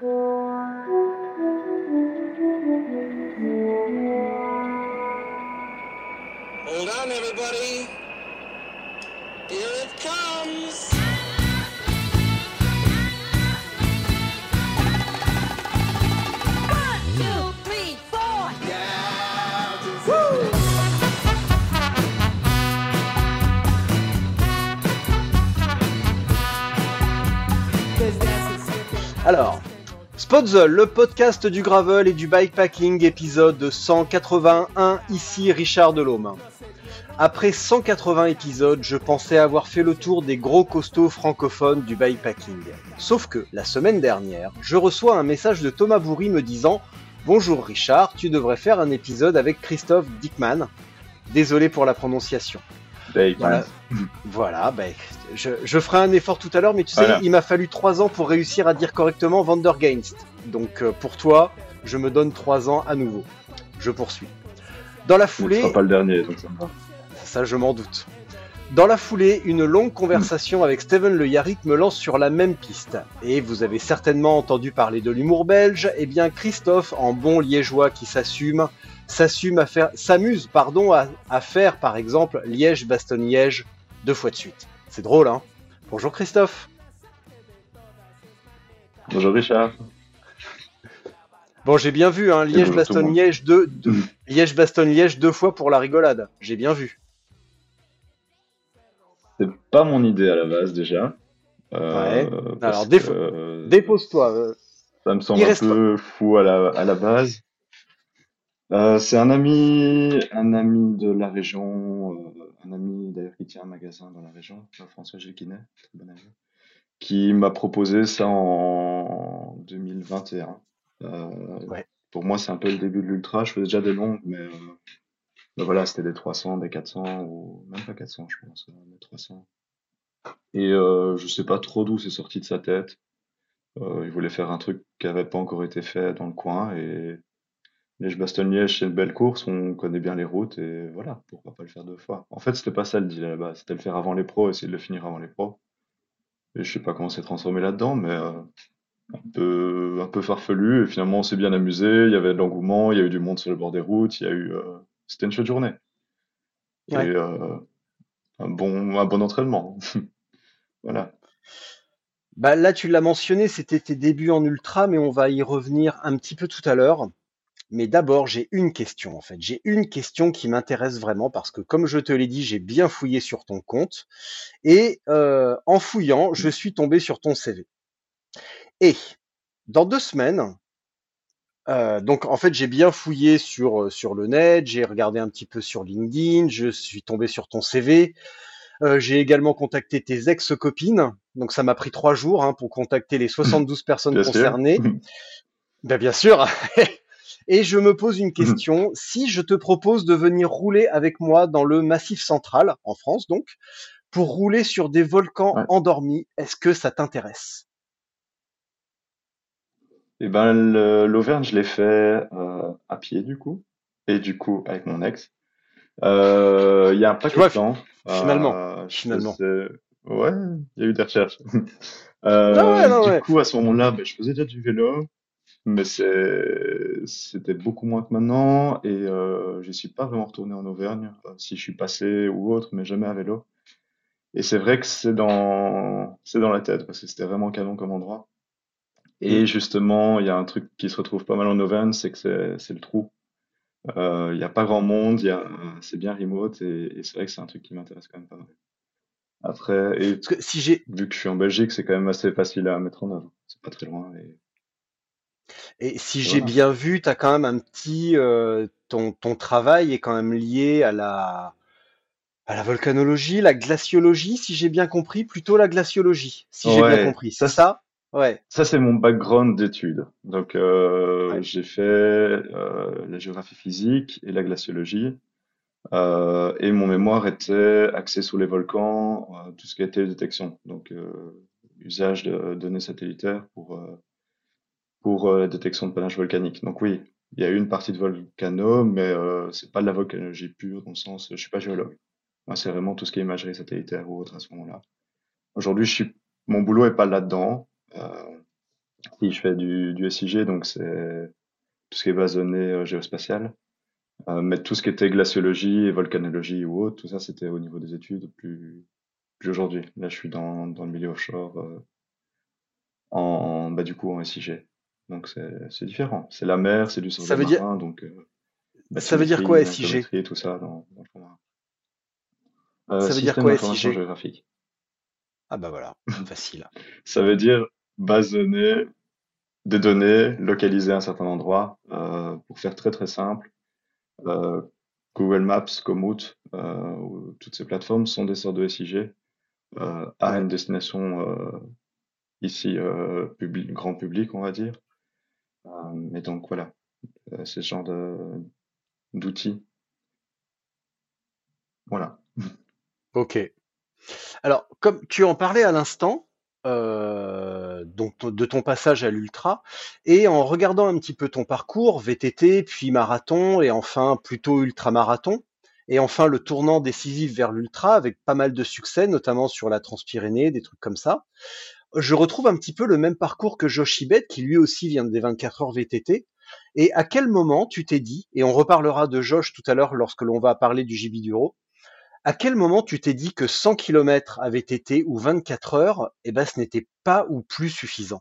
Hold on, everybody. Spotzel, le podcast du gravel et du bikepacking, épisode 181, ici Richard Delhomme. Après 180 épisodes, je pensais avoir fait le tour des gros costauds francophones du bikepacking. Sauf que, la semaine dernière, je reçois un message de Thomas Bourri me disant Bonjour Richard, tu devrais faire un épisode avec Christophe Dickman. Désolé pour la prononciation. Voilà, voilà ben, je, je ferai un effort tout à l'heure, mais tu sais, il m'a fallu trois ans pour réussir à dire correctement Vandergainst. Donc euh, pour toi, je me donne trois ans à nouveau. Je poursuis. Dans la Ce foulée, sera pas le dernier, donc ça ça je m'en doute. Dans la foulée, une longue conversation avec Steven Le Yarrick me lance sur la même piste. Et vous avez certainement entendu parler de l'humour belge. Eh bien, Christophe, en bon liégeois qui s'assume, s'assume à faire, s'amuse, pardon, à, à faire, par exemple, Liège-Bastogne-Liège deux fois de suite. C'est drôle, hein Bonjour Christophe. Bonjour Richard. Bon, j'ai bien vu, hein. Liège-Bastogne-Liège deux, deux- Liège-Bastogne-Liège deux fois pour la rigolade. J'ai bien vu. C'est pas mon idée à la base déjà. Ouais. parce Alors, déf- euh, Dépose-toi. euh, Ça me semble un peu fou à la, à la base. Euh, c'est un ami, un ami de la région, euh, un ami d'ailleurs qui tient un magasin dans la région, François Géquinet, très bon ami, qui m'a proposé ça en 2021. Euh, Ouais. Pour moi, c'est un peu le début de l'ultra. Je faisais déjà des longues, mais euh, ben voilà, c'était des 300, des 400, ou même pas 400, je pense, euh, des 300. Et euh, je sais pas trop d'où c'est sorti de sa tête. Il voulait faire un truc qui avait pas encore été fait dans le coin et Liège-Bastogne-Liège, c'est une belle course, on connaît bien les routes et voilà, pourquoi pas le faire deux fois. En fait, c'était pas ça le deal à la base, c'était le faire avant les pros, essayer de le finir avant les pros. Et je sais pas comment s'est transformé là-dedans, mais euh, un peu, un peu farfelu et finalement on s'est bien amusé, il y avait de l'engouement, il y a eu du monde sur le bord des routes, il y a eu, euh, c'était une chouette journée. Ouais. Et euh, un bon, un bon entraînement. Voilà. Bah là, tu l'as mentionné, c'était tes débuts en ultra, mais on va y revenir un petit peu tout à l'heure. Mais d'abord, j'ai une question en fait. J'ai une question qui m'intéresse vraiment parce que, comme je te l'ai dit, j'ai bien fouillé sur ton compte et euh, en fouillant, je suis tombé sur ton CV. Et dans deux semaines, euh, donc en fait, j'ai bien fouillé sur euh, sur le net, j'ai regardé un petit peu sur LinkedIn, je suis tombé sur ton CV. Euh, j'ai également contacté tes ex-copines, donc ça m'a pris trois jours hein, pour contacter les 72 personnes Bien sûr. concernées. Ben, bien sûr. Et je me pose une question. Si je te propose de venir rouler avec moi dans le Massif central, en France donc, pour rouler sur des volcans Ouais. endormis, est-ce que ça t'intéresse? Eh ben, l'Auvergne, je l'ai fait euh, à pied, du coup. Et du coup, avec mon ex. Euh, Il y a un paquet de temps. finalement, Euh, finalement. Ouais, il y a eu des recherches. Euh, ouais, non, du ouais. coup, à ce moment-là, ben, je faisais déjà du vélo. Mais c'était beaucoup moins que maintenant. Et euh, je suis pas vraiment retourné en Auvergne. euh, si je suis passé ou autre, mais jamais à vélo. Et c'est vrai que c'est dans, c'est dans la tête, parce que c'était vraiment canon comme endroit. Et justement, il y a un truc qui se retrouve pas mal en Auvergne, c'est que c'est, le trou. Euh, Il y a pas grand monde, il y a, c'est bien remote, et, et c'est vrai que c'est un truc qui m'intéresse quand même pas mal. Après, et Parce que si j'ai vu que je suis en Belgique, c'est quand même assez facile à mettre en œuvre. C'est pas très loin. Et... et si j'ai bien vu, tu as quand même un petit euh, ton ton travail est quand même lié à la à la volcanologie, la glaciologie, si j'ai bien compris, plutôt la glaciologie, si j'ai bien compris. ça, C'est ça? Ouais. Ça, c'est mon background d'études. Donc, euh, Ouais. j'ai fait euh, la géographie physique et la glaciologie. Et mon mémoire était axé sur les volcans, tout ce qui était détection. Donc, usage de données satellitaires pour, pour euh, la détection de panache volcanique. Donc oui, il y a une partie de volcano, mais euh, c'est pas de la volcanologie pure, dans le sens, je suis pas géologue. Moi, c'est vraiment tout ce qui est imagerie satellitaire ou autre à ce moment-là. Aujourd'hui, mon boulot est pas là-dedans. Euh, Si je fais du, SIG, donc c'est tout ce qui est base de données euh, géospatiale. Euh, mais tout ce qui était glaciologie et volcanologie ou autre, tout ça, c'était au niveau des études, plus, plus aujourd'hui. Là, je suis dans, le milieu offshore, euh, en, bah, du coup, en SIG. Donc, c'est différent. C'est la mer, c'est du Ça survol veut dire, donc euh, ça veut dire quoi SIG? tout ça dans, dans le fond marin. Euh, Ça veut dire quoi SIG? géographique. Ah bah voilà, facile. Ça veut dire base de données, des données localisées à un certain endroit. Euh, pour faire très très simple, euh, Google Maps, Komoot, euh, ou toutes ces plateformes sont des sortes de SIG euh, à une destination euh, ici euh, public, grand public, on va dire. Euh, et donc voilà, euh, ce genre de d'outils. Voilà. Ok. Alors, comme tu en parlais à l'instant, euh, donc de ton passage à l'ultra, et en regardant un petit peu ton parcours, VTT, puis marathon, et enfin plutôt ultramarathon, et enfin le tournant décisif vers l'ultra avec pas mal de succès, notamment sur la Transpyrénée, des trucs comme ça. Je retrouve un petit peu le même parcours que Josh Ibet, qui lui aussi vient des 24 heures VTT. Et à quel moment tu t'es dit, et on reparlera de Josh tout à l'heure lorsque l'on va parler du JB Duro, à quel moment tu t'es dit que 100 km avait été ou 24 heures, eh ben ce n'était pas ou plus suffisant?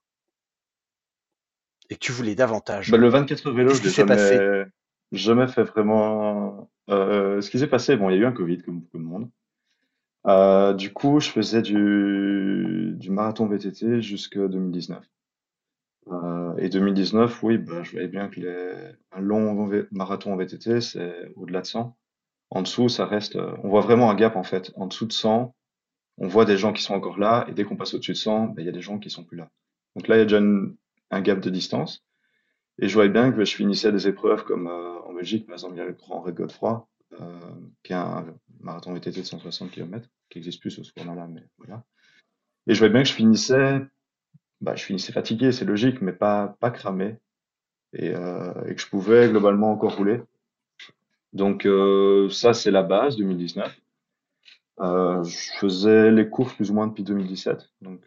Et que tu voulais davantage? Bah, le 24 heures vélo, je l'ai passé? jamais, jamais fait vraiment. Euh, ce qui s'est passé, bon, il y a eu un Covid comme beaucoup de monde. Euh, du coup, je faisais du, du marathon VTT jusqu'à 2019. Euh, et 2019, oui, bah, je voyais bien que les, un long marathon en VTT, c'est au-delà de 100. En dessous, ça reste, euh, on voit vraiment un gap en fait. En dessous de 100, on voit des gens qui sont encore là, et dès qu'on passe au-dessus de 100, bah, il y a des gens qui sont plus là. Donc là, il y a déjà une- un gap de distance. Et je voyais bien que je finissais des épreuves comme euh, en Belgique, par exemple, il y a le Grand Ray Godefroy, euh, qui est un marathon VTT de 160 km, qui existe plus ce format-là, mais voilà. Et je voyais bien que je finissais, bah, je finissais fatigué, c'est logique, mais pas, pas cramé, et, euh, et que je pouvais globalement encore rouler. Donc euh, ça, c'est la base 2019. Euh, je faisais les courses plus ou moins depuis 2017, donc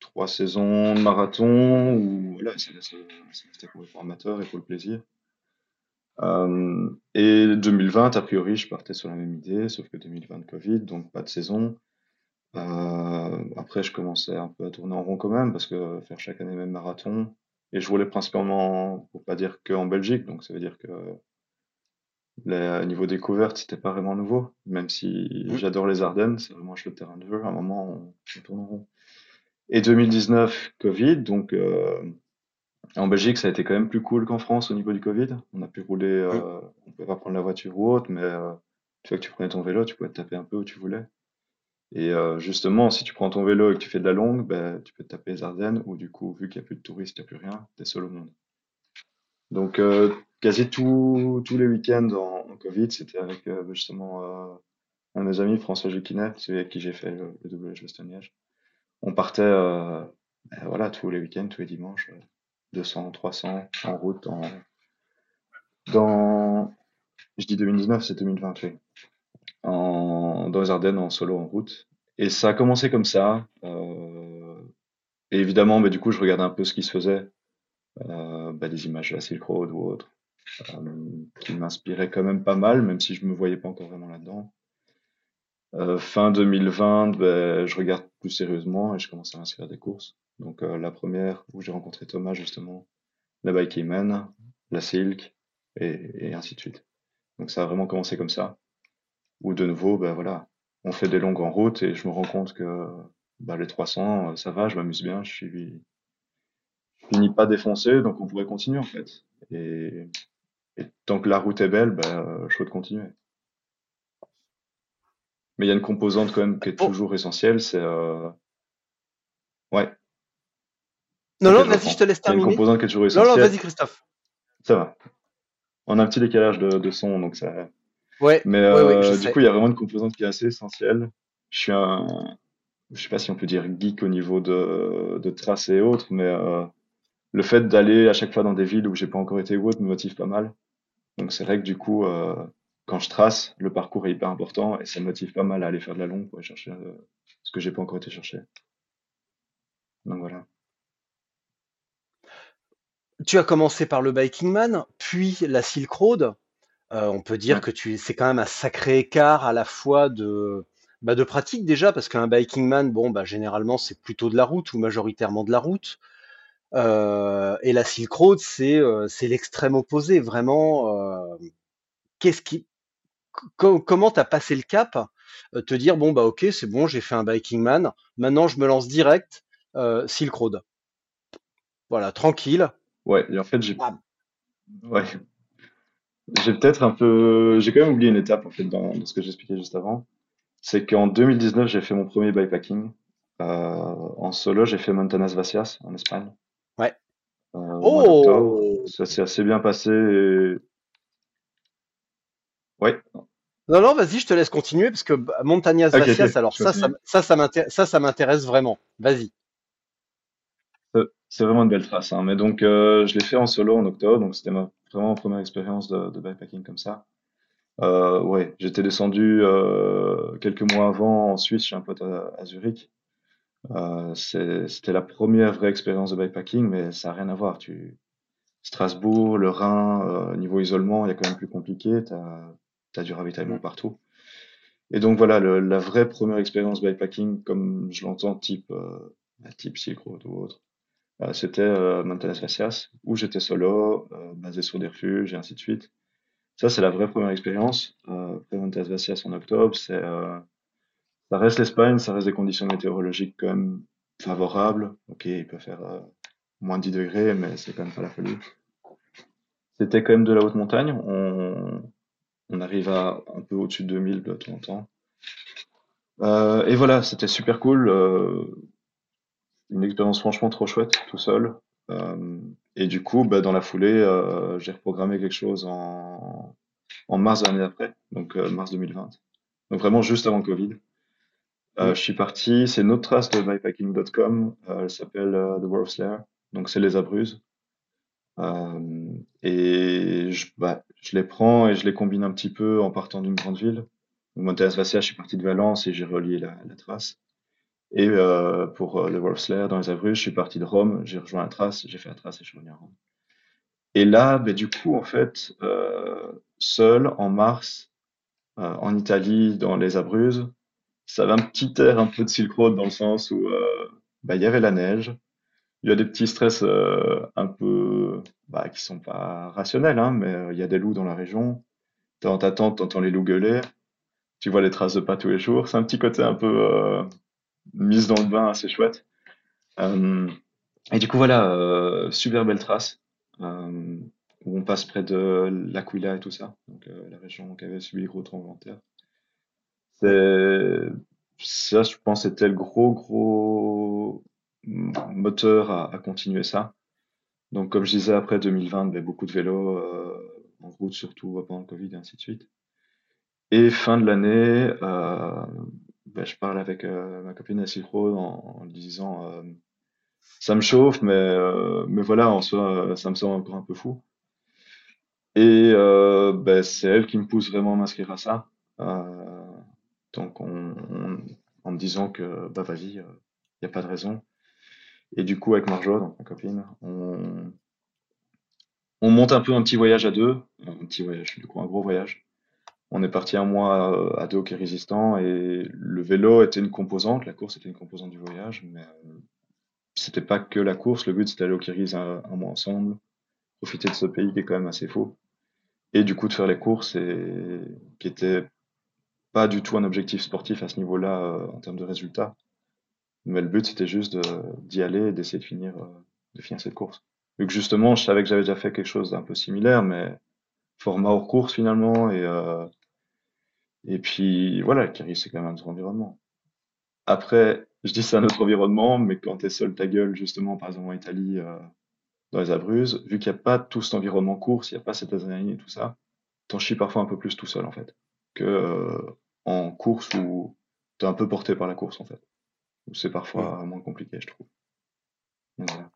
trois saisons de marathon, où voilà, c'est pour les amateur et pour le plaisir. Euh, et 2020, a priori, je partais sur la même idée, sauf que 2020 Covid, donc pas de saison. Euh, après, je commençais un peu à tourner en rond quand même, parce que faire chaque année le même marathon, et je roulais principalement, pour pas dire que en Belgique, donc ça veut dire que au niveau découverte, c'était pas vraiment nouveau, même si Mm. j'adore les Ardennes, c'est vraiment le terrain de jeu, à un moment, on, on tourne en rond. Et 2019, Covid, donc euh, en Belgique, ça a été quand même plus cool qu'en France au niveau du Covid. On a pu rouler, euh, on pouvait pas prendre la voiture ou autre, mais euh, tu vois que tu prenais ton vélo, tu pouvais te taper un peu où tu voulais. Et euh, justement, si tu prends ton vélo et que tu fais de la longue, ben, tu peux te taper les Ardennes, où du coup, vu qu'il n'y a plus de touristes, il n'y a plus rien, t'es seul au monde. Donc, euh, quasi tous tous les week-ends en, en Covid, c'était avec euh, justement euh, un de mes amis, François Juquinet, celui avec qui j'ai fait le, le WH. On partait, ben voilà, tous les week-ends, tous les dimanches, 200, 300 en route, dans, je dis 2019, c'est 2020, oui, en, dans les Ardennes, en solo, en route. Et ça a commencé comme ça. euh, et évidemment, mais du coup, je regardais un peu ce qui se faisait, euh, bah, des images de la Silk Road ou autre, euh, qui m'inspiraient quand même pas mal, même si je me voyais pas encore vraiment là-dedans. Fin 2020, ben, je regarde plus sérieusement et je commence à m'inscrire des courses. Donc euh, la première où j'ai rencontré Thomas justement, la Bike Amen, la Silk et, et ainsi de suite. Donc ça a vraiment commencé comme ça. Où de nouveau, ben voilà, on fait des longues en route et je me rends compte que ben, les 300, euh, ça va, je m'amuse bien, je suis, je finis pas défoncé, donc on pourrait continuer en fait. Et, et tant que la route est belle, ben, je souhaite continuer. Mais il y a une composante quand même qui est Pour- toujours essentielle, c'est euh... ouais. Non, non, vas-y, je te laisse a une terminer. composante qui est toujours Non, non, essentielle. vas-y, Christophe. Ça va. On a un petit décalage de, de son, donc ça. Ouais, Mais ouais, euh, du sais. coup, il y a vraiment une composante qui est assez essentielle. Je suis un, je sais pas si on peut dire geek au niveau de, de traces et autres, mais euh, le fait d'aller à chaque fois dans des villes où j'ai pas encore été ou autre me motive pas mal. Donc c'est vrai que du coup, euh, quand je trace, le parcours est hyper important et ça me motive pas mal à aller faire de la longue pour aller chercher ce que j'ai pas encore été chercher. Donc voilà. Tu as commencé par le Biking Man, puis la Silk Road. Euh, on peut dire Ouais. que tu, c'est quand même un sacré écart à la fois de, bah, de pratique déjà, parce qu'un Biking Man, bon, bah, généralement c'est plutôt de la route ou majoritairement de la route. Euh, et la Silk Road, c'est euh, l'extrême opposé, vraiment. qu'est-ce qui, co- comment t'as passé le cap, te dire bon bah ok c'est bon j'ai fait un Biking Man, maintenant je me lance direct Silk Road, voilà tranquille. Ouais, et en fait, j'ai Bam. ouais, j'ai peut-être un peu, j'ai quand même oublié une étape en fait dans, dans ce que j'expliquais juste avant. C'est qu'en 2019, j'ai fait mon premier bikepacking. Euh, en solo, j'ai fait Montanas Vacias en Espagne Ouais. euh, au mois d'octobre. Oh Ça s'est assez bien passé. Et... Ouais, non non vas-y je te laisse continuer parce que bah, Montañas ok, Vacias ok, alors je ça ça continue. ça ça m'intér- ça ça m'intéresse vraiment. Vas-y. C'est vraiment une belle trace, hein. Mais donc, euh, je l'ai fait en solo en octobre, donc c'était ma vraiment ma première expérience de, de bikepacking comme ça. Euh, ouais, j'étais descendu euh, quelques mois avant en Suisse chez un pote à, à Zurich. C'était la première vraie expérience de bikepacking, mais ça n'a rien à voir. Tu, Strasbourg, le Rhin, niveau isolement, il y a quand même plus compliqué. T'as, t'as du ravitaillement partout. Et donc voilà, le- la vraie première expérience bikepacking, comme je l'entends, type, bah, type Silk Road ou autre, c'était euh, Montañas Vacias, où j'étais solo, euh, basé sur des refuges et ainsi de suite. Ça, c'est la vraie première expérience. Euh, après Montañas Vacias en octobre, euh, ça reste l'Espagne, ça reste des conditions météorologiques quand même favorables. Ok, il peut faire euh, moins de 10 degrés, mais c'est quand même pas la folie. C'était quand même de la haute montagne. On, arrive à un peu au-dessus de 2000 de temps en temps. Euh, et voilà, c'était super cool. euh, une expérience franchement trop chouette, tout seul. Euh, et du coup, bah, dans la foulée, euh, j'ai reprogrammé quelque chose en, en mars de l'année d'après, donc euh, mars 2020. Donc vraiment juste avant le Covid. Je suis parti, c'est une autre trace de bikepacking.com, euh, elle s'appelle The Wolf's Lair, donc c'est les Abruzzes. Euh, et je, bah, je les prends et je les combine un petit peu en partant d'une grande ville. Donc, Montañas Vacias, je suis parti de Valence et j'ai relié la, la trace. Et euh, pour euh, le Wolf's Lair dans les Abruzzes, je suis parti de Rome, j'ai rejoint trace, j'ai fait trace et je suis revenu à Rome. Et là, bah, du coup, en fait, euh, seul en mars, en Italie, dans les Abruzzes, ça avait un petit air un peu de Silk Road dans le sens où bah, il y avait la neige, il y a des petits stress un peu bah, qui sont pas rationnels, hein, mais il y a des loups dans la région. Dans ta tente, t'entends les loups gueuler, tu vois les traces de pas tous les jours. C'est un petit côté un peu mise dans le bain assez chouette. Euh, et du coup, voilà, euh, super belle trace euh, où on passe près de l'Aquila et tout ça, donc la région qui avait subi les gros tremblements de terre. Ça, je pense, c'était le gros gros moteur à, continuer ça. Donc, comme je disais, après 2020, ben, beaucoup de vélos en route, surtout pendant le Covid et ainsi de suite. Et fin de l'année, ben, je parle avec euh, ma copine à en, lui disant euh, ça me chauffe, mais, euh, mais voilà, en soi, ça me semble encore un peu fou. Et ben, c'est elle qui me pousse vraiment à m'inscrire à ça. Donc, on, on- en me disant que bah vas-y, il n'y a pas de raison. Et du coup, avec Marjo, donc ma copine, on, on monte un peu un petit voyage à deux, un petit voyage, du coup, un gros voyage. On est parti un mois à deux Quai Résistant et le vélo était une composante, la course était une composante du voyage, mais euh, c'était pas que la course. Le but c'était d'aller au Kirghiz un, un mois ensemble, profiter de ce pays qui est quand même assez faux, et du coup de faire les courses et qui était pas du tout un objectif sportif à ce niveau-là euh, en termes de résultats. Mais le but c'était juste d'y aller et d'essayer de finir, euh, de finir cette course. Vu que justement je savais que j'avais déjà fait quelque chose d'un peu similaire, mais format hors course finalement et et puis voilà, Kirghiz c'est quand même un autre environnement. Après, je dis c'est un autre environnement, mais quand t'es seul ta gueule, justement, par exemple en Italie, euh, dans les Abruzzes, vu qu'il n'y a pas tout cet environnement course, il n'y a pas cette adrénaline et tout ça, t'en chies parfois un peu plus tout seul, en fait, que euh, en course où t'es un peu porté par la course, en fait. C'est Mm. parfois moins compliqué, je trouve. Donc, voilà.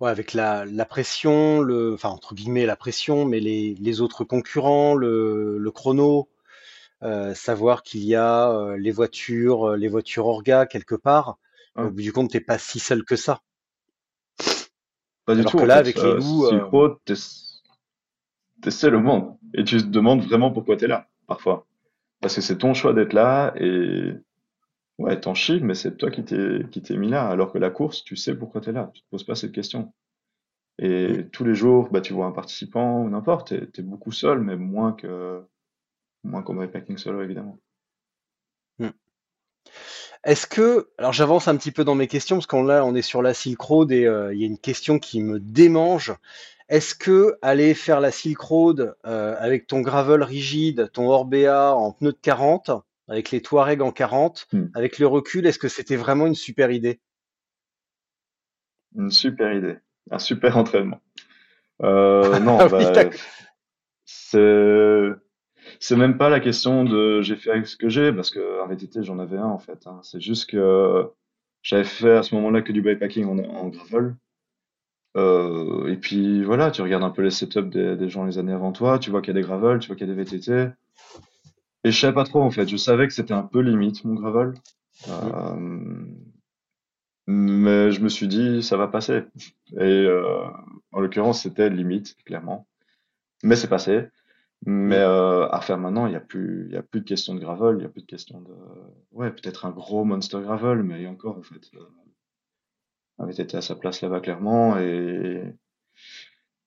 Ouais, avec la, la pression, le, enfin entre guillemets la pression, mais les, les autres concurrents, le, le chrono, euh, savoir qu'il y a euh, les voitures, euh, les voitures orga quelque part. Au Ouais. bout du compte, t'es pas si seul que ça. Pas du Alors tout, que en là, fait. avec les loups, Silk euh, Road, t'es- t'essaies le monde. Et tu te demandes vraiment pourquoi t'es là, parfois. Parce que c'est ton choix d'être là et ouais, t'en chies, mais c'est toi qui t'es qui t'es mis là. Alors que la course, tu sais pourquoi t'es là. Tu te poses pas cette question. Et tous les jours, bah, tu vois un participant ou n'importe, t'es, t'es beaucoup seul, mais moins que, moins qu'en bikepacking solo, évidemment. mm. Est-ce que, alors j'avance un petit peu dans mes questions parce qu'on là, on est sur la Silk Road et euh, il y a une question qui me démange. Est-ce que aller faire la Silk Road euh, avec ton gravel rigide, ton Orbea en pneu de 40, avec les Touareg en 40, Hmm. avec le recul, est-ce que c'était vraiment une super idée? Une super idée. Un super entraînement. Euh, non, Ah bah, c'est, c'est même pas la question de j'ai fait avec ce que j'ai, parce que en VTT, j'en avais un, en fait, hein. C'est juste que j'avais fait à ce moment-là que du bikepacking en, en gravel. Euh, et puis voilà, tu regardes un peu les setups des, des gens les années avant toi, tu vois qu'il y a des gravels, tu vois qu'il y a des VTT. Et je savais pas trop en fait, je savais que c'était un peu limite mon gravel. Mm. Euh, mais je me suis dit ça va passer. Et euh, en l'occurrence c'était limite, clairement. Mais c'est passé. Mais Mm. euh, à faire maintenant, il y a plus, y a plus de question de gravel, il y a plus de question de, ouais, peut-être un gros monster gravel, mais encore en fait, euh, avait été à sa place là-bas clairement. Et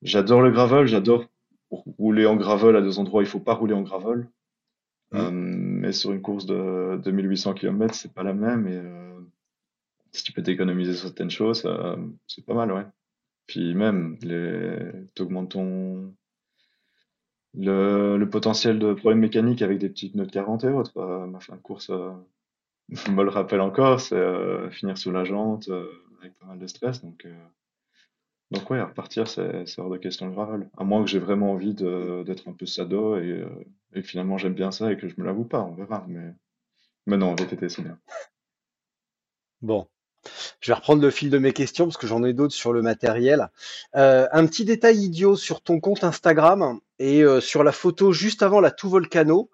j'adore le gravel, j'adore rouler en gravel à des endroits où il faut pas rouler en gravel. Euh, Mm. mais sur une course de 2800 km, c'est pas la même. Et euh, si tu peux t'économiser certaines choses, euh, c'est pas mal, ouais. Puis même, les... t'augmentes ton... le... le potentiel de problèmes mécaniques avec des petites de 40 et autres. Euh, ma fin de course euh, me le rappelle encore, c'est euh, finir sous la jante euh, avec pas mal de stress. Donc, euh, donc ouais, repartir, c'est hors de question le gravel. À moins que j'ai vraiment envie de- d'être un peu sado et, euh, finalement j'aime bien ça et que je me l'avoue pas, on verra. Mais, mais non, VTT, c'est bien. Bon. Je vais reprendre le fil de mes questions parce que j'en ai d'autres sur le matériel. Euh, un petit détail idiot sur ton compte Instagram et euh, sur la photo juste avant la tout volcano,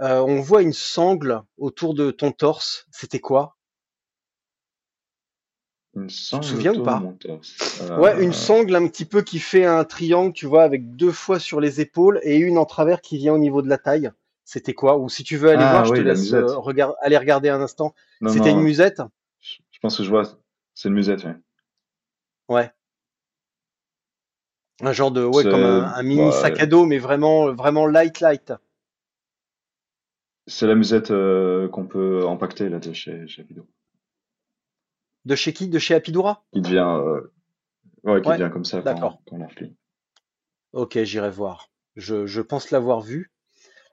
on voit une sangle autour de ton torse. C'était quoi? Une Tu te souviens ou pas? torse. Ouais, une Euh, sangle un petit peu qui fait un triangle, tu vois, avec deux fois sur les épaules et une en travers qui vient au niveau de la taille. C'était quoi? Ou si tu veux aller voir, Ah je te oui, la laisse euh, regard- aller regarder un instant. C'était une musette? je, pense que je vois, c'est une musette, ouais. Ouais. Un genre de, ouais, comme un, un mini bah, sac à dos, mais vraiment, vraiment light, light. c'est la musette euh, qu'on peut empacter là de chez, chez Pido. De chez qui? De chez Apidura? Qui devient, euh, ouais, qui Ouais, devient comme ça d'accord. quand, quand on la replie. Ok, j'irai voir. Je, je pense l'avoir vu.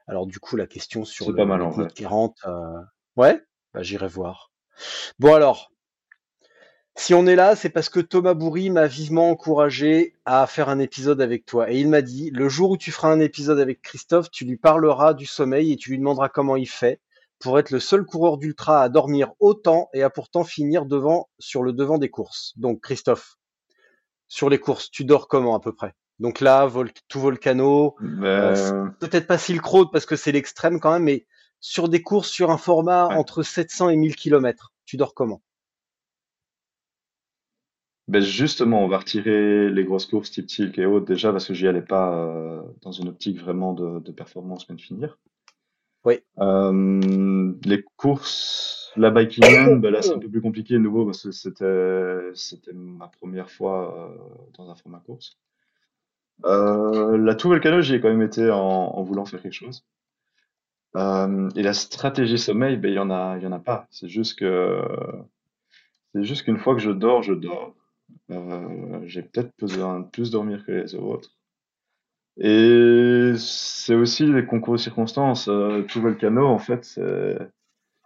Alors du coup, la question sur C'est le, pas mal en pneus de vrai. 40, euh, ouais, bah, j'irai voir. Bon alors, si on est là, c'est parce que Thomas Bourri m'a vivement encouragé à faire un épisode avec toi. Et il m'a dit, le jour où tu feras un épisode avec Christophe, tu lui parleras du sommeil et tu lui demanderas comment il fait pour être le seul coureur d'ultra à dormir autant et à pourtant finir devant, sur le devant des courses. Donc Christophe, sur les courses, tu dors comment à peu près? Donc là, vol- tout volcano, euh, c- Mais, peut-être pas Silk Road parce que c'est l'extrême quand même, mais sur des courses sur un format ouais. entre 700 et 1000 km, tu dors comment? Ben justement, on va retirer les grosses courses type Tilk et autres déjà parce que j'y allais pas euh, dans une optique vraiment de, de performance mais de finir. Oui. Euh, les courses, la biking, ben là c'est un peu plus compliqué de nouveau parce que c'était ma première fois euh, dans un format course. Euh, la Tour Volcano, j'y ai quand même été en, voulant faire quelque chose. Et la stratégie sommeil, ben il y en a, en a pas. C'est juste que c'est juste qu'une fois que je dors, je dors. J'ai peut-être besoin de plus dormir que les autres. Et c'est aussi les concours de circonstances. Euh, tout Volcano, en fait,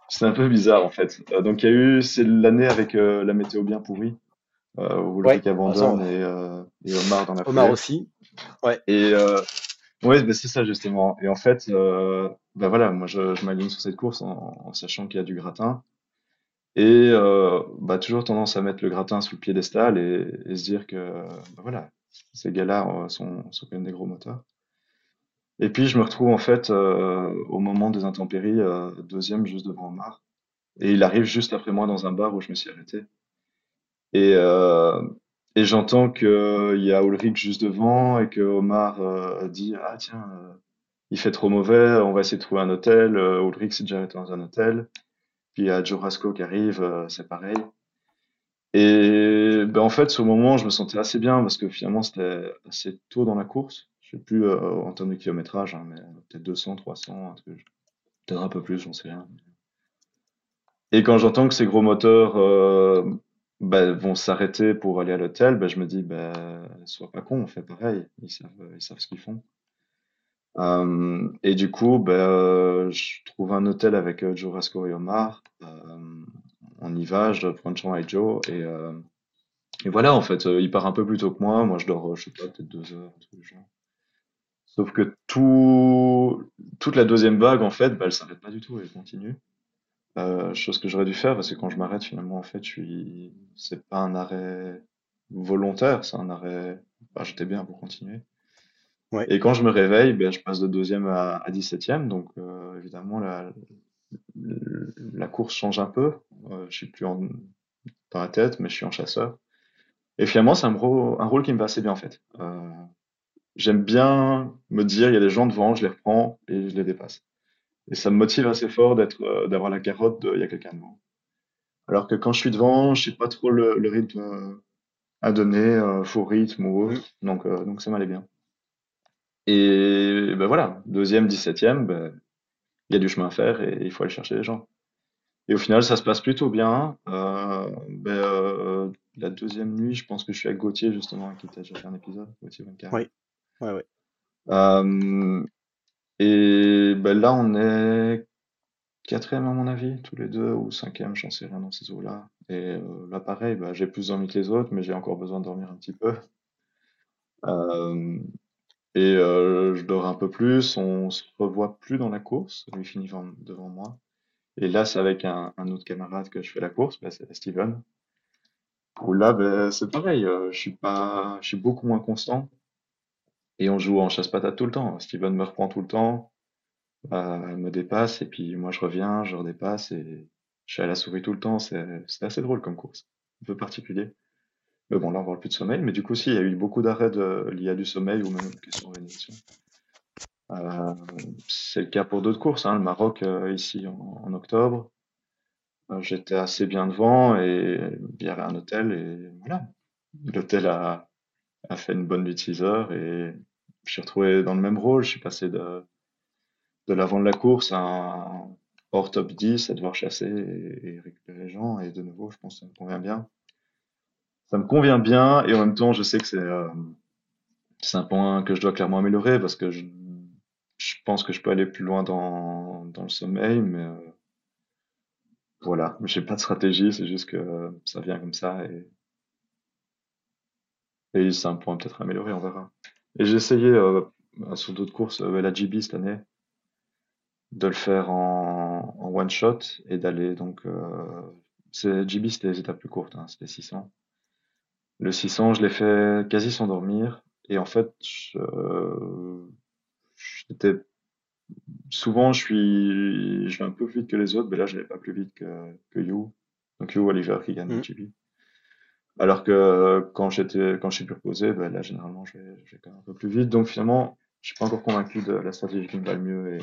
c'est un peu bizarre, en fait. Euh, donc, il y a eu, c'est l'année avec euh, la météo bien pourrie, euh, où Ouais, Ulrich abandonne et, euh, et Omar dans la Omar foulée. aussi. Ouais. Et euh, ouais, ben c'est ça, justement. Et en fait, euh, ben voilà, moi, je, je m'aligne sur cette course en, en sachant qu'il y a du gratin. Et euh, bah, toujours tendance à mettre le gratin sous le piédestal et, et se dire que bah, voilà, ces gars-là euh, sont, quand même des gros moteurs. Et puis je me retrouve en fait euh, au moment des intempéries, euh, deuxième juste devant Omar. Et il arrive juste après moi dans un bar où je me suis arrêté. Et, j'entends qu'il y a Ulrich juste devant et que Omar dit Ah, tiens, il fait trop mauvais, on va essayer de trouver un hôtel. Ulrich s'est déjà arrêté dans un hôtel. Puis il y a Joe Rasco qui arrive, c'est pareil. Et ben, en fait, le moment, je me sentais assez bien parce que finalement, c'était assez tôt dans la course. Je sais plus euh, en termes de kilométrage, hein, mais peut-être 200, 300, un truc. Peut-être un peu plus, j'en sais rien. Et quand j'entends que ces gros moteurs euh, ben, vont s'arrêter pour aller à l'hôtel, ben, je me dis, ben, sois pas con, on fait pareil. Ils savent, savent ce qu'ils font. Euh, et du coup, euh, je trouve un hôtel avec euh, Joe Rasco et Omar. Euh, on y va, je prends chambre avec Joe et, euh, et voilà, en fait, euh, il part un peu plus tôt que moi. Moi, je dors, euh, je sais pas, peut-être deux heures, genre. Sauf que tout, toute la deuxième vague, en fait, bah, elle s'arrête pas du tout, elle continue. Euh, chose que j'aurais dû faire parce que quand je m'arrête, finalement, en fait, je suis, c'est pas un arrêt volontaire, c'est un arrêt, bah, j'étais bien pour continuer. Ouais. Et quand je me réveille, ben, je passe de deuxième à, à 17e, donc euh, évidemment la, la course change un peu. Euh, je suis plus en, dans la tête, mais je suis en chasseur. Et finalement, c'est un, rôle- un rôle qui me va assez bien en fait. Euh, j'aime bien me dire, il y a des gens devant, je les reprends et je les dépasse. Et ça me motive assez fort d'être, euh, d'avoir la carotte de, il y a quelqu'un devant. Alors que quand je suis devant, je sais pas trop le, le rythme euh, à donner, faux rythme ou autre. Donc, donc ça m'allait bien. Et ben voilà, deuxième, dix-septième, ben, il y a du chemin à faire et il faut aller chercher les gens. Et au final, ça se passe plutôt bien. Euh, ben, euh, la deuxième nuit, je pense que je suis avec Gauthier, justement, qui t'a déjà fait un épisode, Gauthier Vainqueur. Oui. Ouais, ouais. Euh, et ben là, on est quatrième à mon avis, tous les deux, ou cinquième, j'en sais rien dans ces eaux-là. Et là, pareil, ben, j'ai plus dormi que les autres, mais j'ai encore besoin de dormir un petit peu. Et euh, je dors un peu plus, on se revoit plus dans la course, lui finit devant, moi. Et là, c'est avec un, autre camarade que je fais la course, ben, c'est Steven. Où là, ben, c'est pareil, euh, je suis pas, je suis beaucoup moins constant. Et on joue en chasse-patate tout le temps. Steven me reprend tout le temps, euh, me dépasse, et puis moi je reviens, je redépasse, et je suis à la souris tout le temps. C'est assez drôle comme course, un peu particulier. Mais bon, là on parle plus de sommeil, mais du coup, si, il y a eu beaucoup d'arrêts liés à du sommeil ou même une question d'organisation. Euh, c'est le cas pour d'autres courses, hein. Le Maroc, euh, ici en, octobre, euh, j'étais assez bien devant et il y avait un hôtel, et voilà. L'hôtel a, a fait une bonne nuit de 6 heures et je suis retrouvé dans le même rôle. Je suis passé de, de l'avant de la course à un hors top 10 à devoir chasser et, et récupérer les gens. Et de nouveau, je pense que ça me convient bien. Ça me convient bien et en même temps, je sais que c'est euh, un point que je dois clairement améliorer parce que je, je pense que je peux aller plus loin dans, dans le sommeil, mais euh, voilà, j'ai pas de stratégie, c'est juste que ça vient comme ça et, et c'est un point peut-être à améliorer, on verra. Et j'ai essayé euh, sur d'autres courses, euh, la GB cette année, de le faire en, en one shot et d'aller donc euh, c'est GB c'était les étapes plus courtes, hein, c'était 600. Le 600, je l'ai fait quasi sans dormir et en fait, euh, j'étais souvent je suis je vais un peu plus vite que les autres, mais là je vais pas plus vite que que You. Donc You Oliver qui gagne le. GB. Alors que quand j'étais quand je suis plus reposé, ben là généralement je vais, je vais quand même un peu plus vite. Donc finalement, je suis pas encore convaincu de la stratégie qui me va le mieux et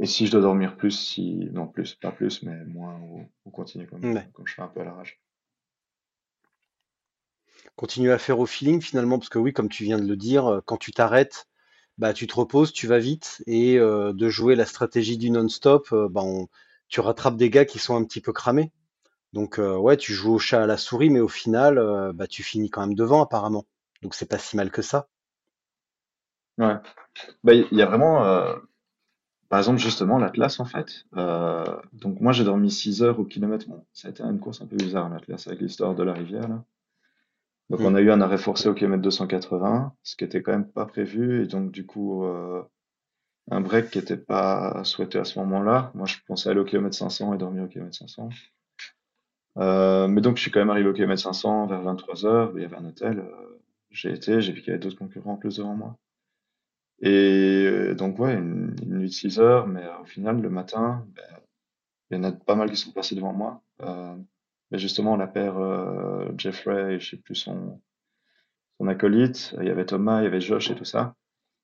Et si je dois dormir plus, si non plus, pas plus, mais moins ou, ou continuer comme, Ouais. comme je fais un peu à l'arrache. Continue à faire au feeling finalement, parce que oui, comme tu viens de le dire, euh, quand tu t'arrêtes, bah tu te reposes, tu vas vite, et euh, de jouer la stratégie du non-stop, euh, bah, tu rattrapes des gars qui sont un petit peu cramés. Donc ouais, tu joues au chat à la souris, mais au final, bah tu finis quand même devant apparemment. Donc c'est pas si mal que ça. Ouais. Bah, il y a vraiment, par exemple, justement, l'Atlas, en fait. Donc, moi, j'ai dormi 6 heures au kilomètre. Bon, ça a été une course un peu bizarre, l'Atlas, avec l'histoire de la rivière, là. Donc, Mm. on a eu un arrêt forcé au kilomètre 280, ce qui était quand même pas prévu, et donc, du coup, euh, un break qui était pas souhaité à ce moment-là. Moi, je pensais aller au kilomètre 500 et dormir au kilomètre 500. Euh, mais donc, je suis quand même arrivé au kilomètre 500 vers 23 heures. Il y avait un hôtel. euh, j'ai été, j'ai vu qu'il y avait d'autres concurrents plus devant moi. Et donc, ouais, une, une nuit de 6 heures, mais au final, le matin, ben, il y en a pas mal qui sont passés devant moi. Euh, mais justement, la paire euh, Jeffrey et je sais plus son, son acolyte, il y avait Thomas, il y avait Josh et tout ça.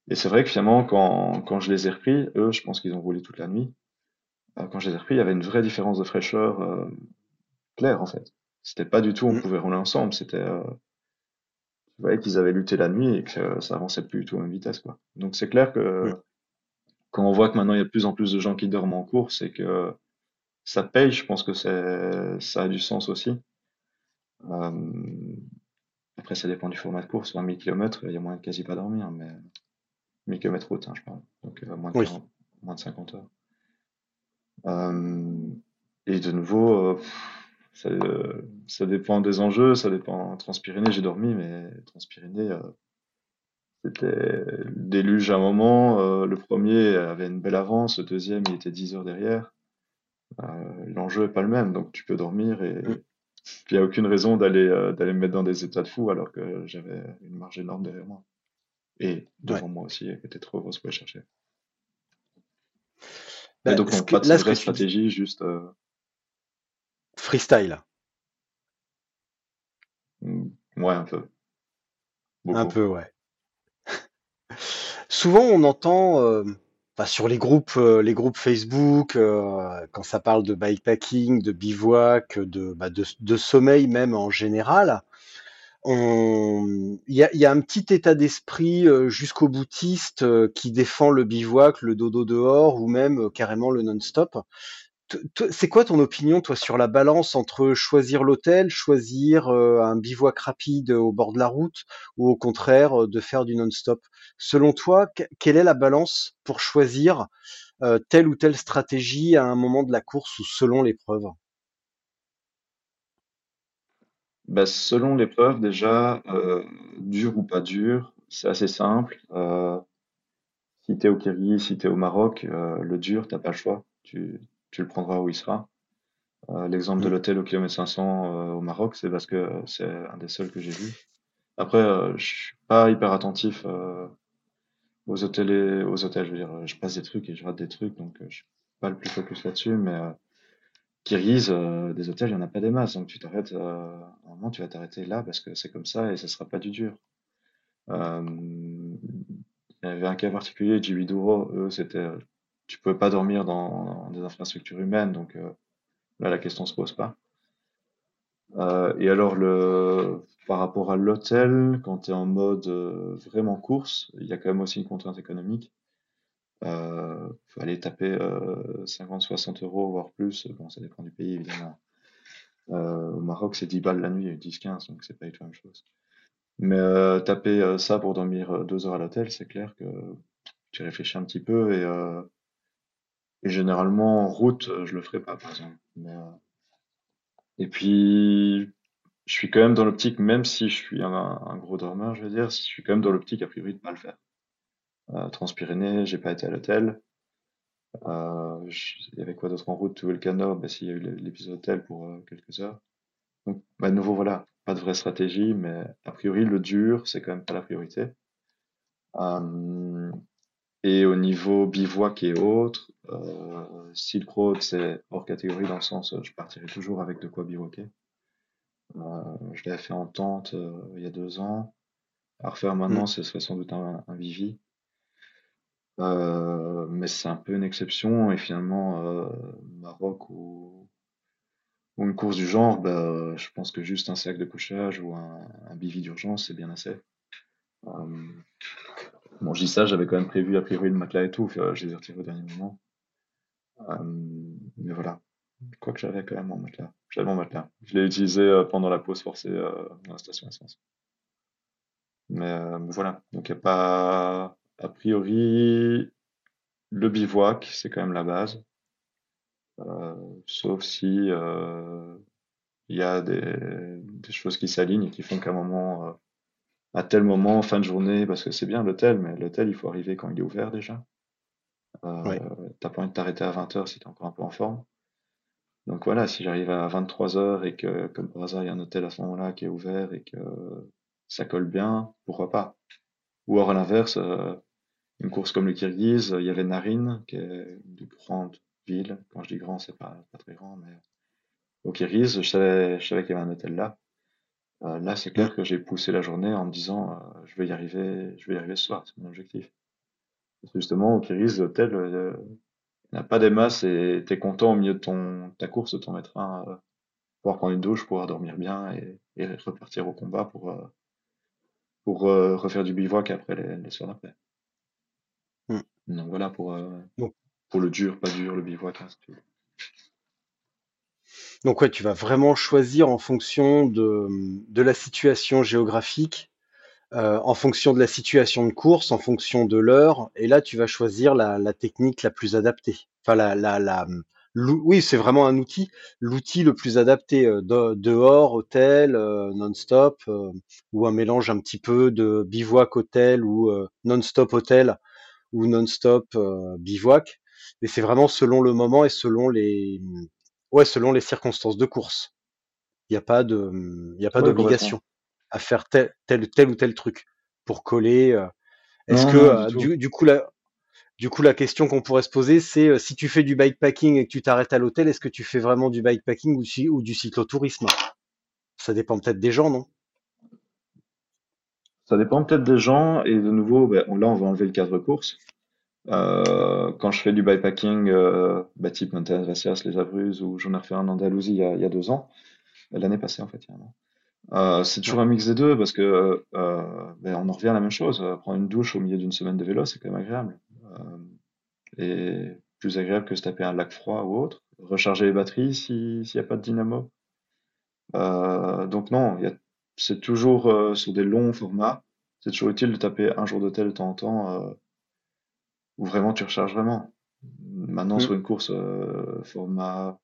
Et c'est vrai que finalement, quand, quand je les ai repris, eux, je pense qu'ils ont roulé toute la nuit. Euh, quand je les ai repris, il y avait une vraie différence de fraîcheur euh, claire en fait. C'était pas du tout, on Mm. pouvait rouler ensemble. C'était, euh, tu voyais qu'ils avaient lutté la nuit et que ça avançait plus du tout à même vitesse quoi. Donc c'est clair que Mm. quand on voit que maintenant il y a de plus en plus de gens qui dorment en course et que ça paye, je pense que ça a du sens aussi. Euh, après, ça dépend du format de course. 20 000 km, il y a moyen de quasi pas dormir, mais 1000 km route, hein, je parle. Donc euh, moins de Oui. 40, moins de 50 heures. Euh, et de nouveau, ça, ça dépend des enjeux, ça dépend. Transpyrénées, j'ai dormi, mais Transpyrénées, c'était déluge à un moment. le premier avait une belle avance, le deuxième, il était 10 heures derrière. Euh, l'enjeu est pas le même, donc tu peux dormir et Mm. il n'y a aucune raison d'aller euh, d'aller me mettre dans des états de fou alors que j'avais une marge énorme derrière moi. Et devant moi aussi, qui était trop grosse pour aller chercher. Bah, donc, que- pas de vraie dis- stratégie, juste euh, freestyle, mm, ouais, un peu. un peu, ouais. Souvent, on entend, euh, enfin, sur les groupes, euh, les groupes Facebook, euh, quand ça parle de bikepacking, de bivouac, de, bah, sommeil même en général, il y y a un petit état d'esprit euh, jusqu'au boutiste qui défend le bivouac, le dodo dehors ou même carrément le non-stop. C'est quoi ton opinion, toi, sur la balance entre choisir l'hôtel, choisir euh, un bivouac rapide au bord de la route, ou au contraire euh, de faire du non-stop? Selon toi, que- quelle est la balance pour choisir euh, telle ou telle stratégie à un moment de la course ou selon l'épreuve? Bah, selon l'épreuve, déjà, dur ou pas dur, c'est assez simple. Si t'es au Kirghizistan, si t'es au Maroc, le dur, t'as pas le choix. Tu, tu le prendras où il sera. Euh, l'exemple de Mm. l'hôtel au kilomètre 500 euh, au Maroc, c'est parce que c'est un des seuls que j'ai vu. Après, euh, je suis pas hyper attentif aux hôtels, et- aux hôtels. Je veux dire, je passe des trucs et je rate des trucs, donc je suis pas le plus focus là-dessus. Mais Kirghiz, des hôtels, il y en a pas des masses, donc tu t'arrêtes. À un moment, tu vas t'arrêter là parce que c'est comme ça et ça sera pas du dur. Euh, il y avait un cas particulier, Djibiduro, eux, c'était, tu pouvais pas dormir dans, des infrastructures humaines, donc euh, là, la question se pose pas. Euh, et alors, le, par rapport à l'hôtel, quand tu es en mode euh, vraiment course, il y a quand même aussi une contrainte économique. Euh, faut aller taper euh, 50-60 euros, voire plus. Bon, ça dépend du pays, évidemment. Au Maroc, c'est 10 balles la nuit, 10-15, donc c'est pas du tout la même chose. Mais taper ça pour dormir deux heures à l'hôtel, c'est clair que tu réfléchis un petit peu et, et généralement en route, euh, je le ferai pas, par exemple. Euh, et puis, je suis quand même dans l'optique, même si je suis un, gros dormeur, je veux dire, je suis quand même dans l'optique a priori de pas le faire. Euh, Transpyrénées, j'ai pas été à l'hôtel. Euh, il y avait quoi d'autre en route? Tout le Canor, bah, s'il y a eu l'épisode hôtel pour quelques heures. Donc, bah, de nouveau, voilà, pas de vraie stratégie, mais a priori, le dur, c'est quand même pas la priorité. Et au niveau bivouac et autres, euh, Silk Road, c'est hors catégorie dans le sens, euh, je partirai toujours avec de quoi bivouaquer. Euh, je l'avais fait en tente euh, il y a deux ans. À refaire maintenant, Mm. ce serait sans doute un, un Vivi. Euh, mais c'est un peu une exception et finalement, euh, Maroc ou, ou une course du genre, bah, je pense que juste un sac de couchage ou un, un bivy d'urgence, c'est bien assez. Bon, je dis ça, j'avais quand même prévu a priori le matelas et tout, euh, je les ai retirés au dernier moment. Euh, mais voilà, quoi que j'avais quand même mon matelas. J'avais mon matelas. Je l'ai utilisé euh, pendant la pause forcée dans la station essence. Mais voilà, donc il n'y a pas, a priori, le bivouac, c'est quand même la base. Sauf si il y a des, choses qui s'alignent et qui font qu'à un moment, à tel moment, fin de journée, parce que c'est bien l'hôtel, mais l'hôtel, il faut arriver quand il est ouvert déjà. Euh, Ouais. T'as pas envie de t'arrêter à 20h si t'es encore un peu en forme. Donc voilà, si j'arrive à 23h et que, comme par hasard, il y a un hôtel à ce moment-là qui est ouvert et que ça colle bien, pourquoi pas? Ou alors à l'inverse, euh, une course comme le Kirghiz, il y avait Narine, qui est une grande ville. Quand je dis grand, c'est pas, pas très grand, mais au Kiris, je savais, je savais qu'il y avait un hôtel là. Euh, là, c'est clair que j'ai poussé la journée en me disant, euh, je vais y arriver, je vais y arriver ce soir, c'est mon objectif. Parce que justement, au Kiris, l'hôtel, euh, il n'y a pas des masses et t'es content au milieu de ton, ta course de t'en mettre un, euh, pouvoir prendre une douche, pouvoir dormir bien et, et repartir au combat pour, euh, pour euh, refaire du bivouac après les, les soirs d'après. Hmm. Donc voilà pour, pour le dur, pas dur, le bivouac, ainsi de suite. Donc ouais, tu vas vraiment choisir en fonction de, la situation géographique, euh, en fonction de la situation de course, en fonction de l'heure, et là tu vas choisir la, technique la plus adaptée. Enfin, la, la, oui, c'est vraiment un outil, l'outil le plus adapté euh, de- dehors, hôtel, euh, non-stop, ou un mélange un petit peu de bivouac hôtel ou non-stop hôtel ou non-stop bivouac. Et c'est vraiment selon le moment et selon les, ouais, selon les circonstances de course. Il n'y a pas de, il y a pas Ouais, complètement. d'obligation à faire tel, tel, tel ou tel truc pour coller. euh. Est-ce que, non, du euh, du, du coup, la, du coup, la question qu'on pourrait se poser, c'est euh, si tu fais du bikepacking et que tu t'arrêtes à l'hôtel, est-ce que tu fais vraiment du bikepacking ou, si- ou du cyclotourisme? Ça dépend peut-être des gens, non? Ça dépend peut-être des gens et de nouveau, ben, là, on va enlever le cadre course. Euh, quand je fais du bikepacking, euh, bah, type Montañas Vacias, les Abruzzes, ou j'en ai refait un en Andalousie il y a, il y a deux ans, l'année passée en fait, il y a un an. Euh, c'est toujours un mix des deux parce que euh, ben, on en revient à la même chose. Euh, Prendre une douche au milieu d'une semaine de vélo, c'est quand même agréable. Euh, et plus agréable que se taper un lac froid ou autre. Recharger les batteries si, s'il n'y a pas de dynamo. Euh, donc non, c'est toujours euh, sur des longs formats. C'est toujours utile de taper un jour d'hôtel de temps en temps euh, où vraiment tu recharges vraiment. Maintenant, Mm. sur une course euh, format,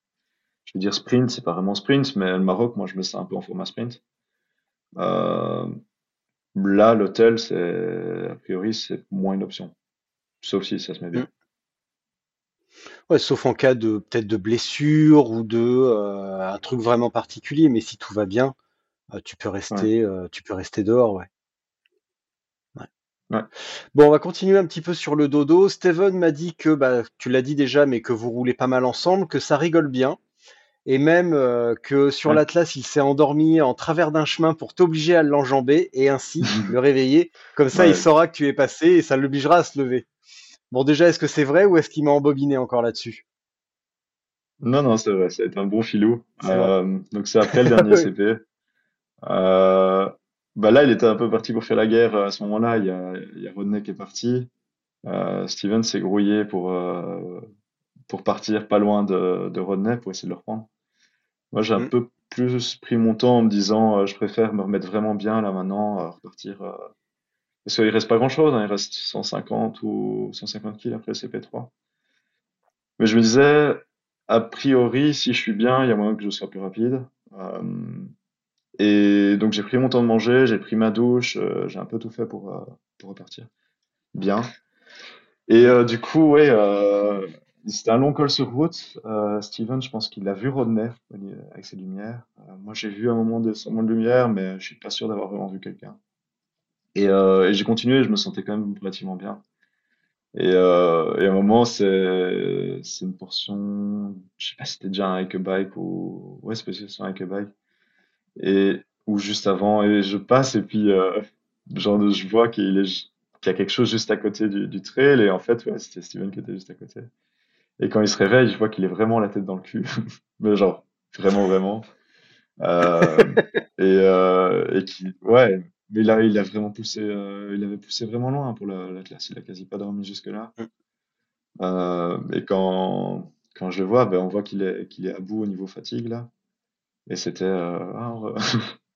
je veux dire sprint, c'est pas vraiment sprint, mais le Maroc, moi je mets ça un peu en format sprint. Euh, là, l'hôtel, c'est, a priori, c'est moins une option. Sauf si ça se met Mm. bien. Ouais, sauf en cas de peut-être de blessure ou de euh, un truc vraiment particulier, mais si tout va bien, tu peux rester, tu peux rester dehors, ouais. Ouais. Bon, on va continuer un petit peu sur le dodo. Steven m'a dit que, bah, tu l'as dit déjà, mais que vous roulez pas mal ensemble, que ça rigole bien, et même euh, que sur Ouais. l'Atlas, il s'est endormi en travers d'un chemin pour t'obliger à l'enjamber et ainsi le réveiller. Comme ça, il saura que tu es passé et ça l'obligera à se lever. Bon, déjà, est-ce que c'est vrai ou est-ce qu'il m'a embobiné encore là-dessus? Non, non, c'est vrai, ça a été un bon filou. Euh, donc c'est après le dernier. CP. Euh, bah là, il était un peu parti pour faire la guerre à ce moment-là. Il y a, il y a Rodney qui est parti. Euh, Steven s'est grouillé pour, euh, pour partir pas loin de, de Rodney pour essayer de le reprendre. Moi, j'ai un Mm. peu plus pris mon temps en me disant, euh, je préfère me remettre vraiment bien là maintenant, euh, repartir. euh, Parce qu'il reste pas grand-chose, hein, il reste 150 ou 150 kills après le CP3. Mais je me disais, a priori, si je suis bien, il y a moyen que je sois plus rapide. Et donc j'ai pris mon temps de manger, j'ai pris ma douche, euh, j'ai un peu tout fait pour, euh, repartir bien. Et euh, du coup, ouais, c'était un long col sur route. Steven, je pense qu'il a vu Rodney avec ses lumières. Moi, j'ai vu un moment de son de lumière, mais je suis pas sûr d'avoir vraiment vu quelqu'un. Et, j'ai continué, je me sentais quand même relativement bien. Et, à un moment, c'est c'est une portion, je sais pas si c'était déjà un hike bike ou ouais, c'est possible que ce soit un hike bike. Et ou juste avant, et je passe et puis euh, genre je vois qu'il est qu'il y a quelque chose juste à côté du, du trail et en fait ouais, c'était Steven qui était juste à côté. Et quand il se réveille, je vois qu'il est vraiment la tête dans le cul, mais genre vraiment vraiment. Euh, et euh, et qui ouais, mais là il a vraiment poussé, il avait poussé vraiment loin pour la, la classe. Il a quasi pas dormi jusque là. Mm. Et quand, quand je le vois, ben, on voit qu'il est, qu'il est à bout au niveau fatigue, là. Et c'était, euh, ah,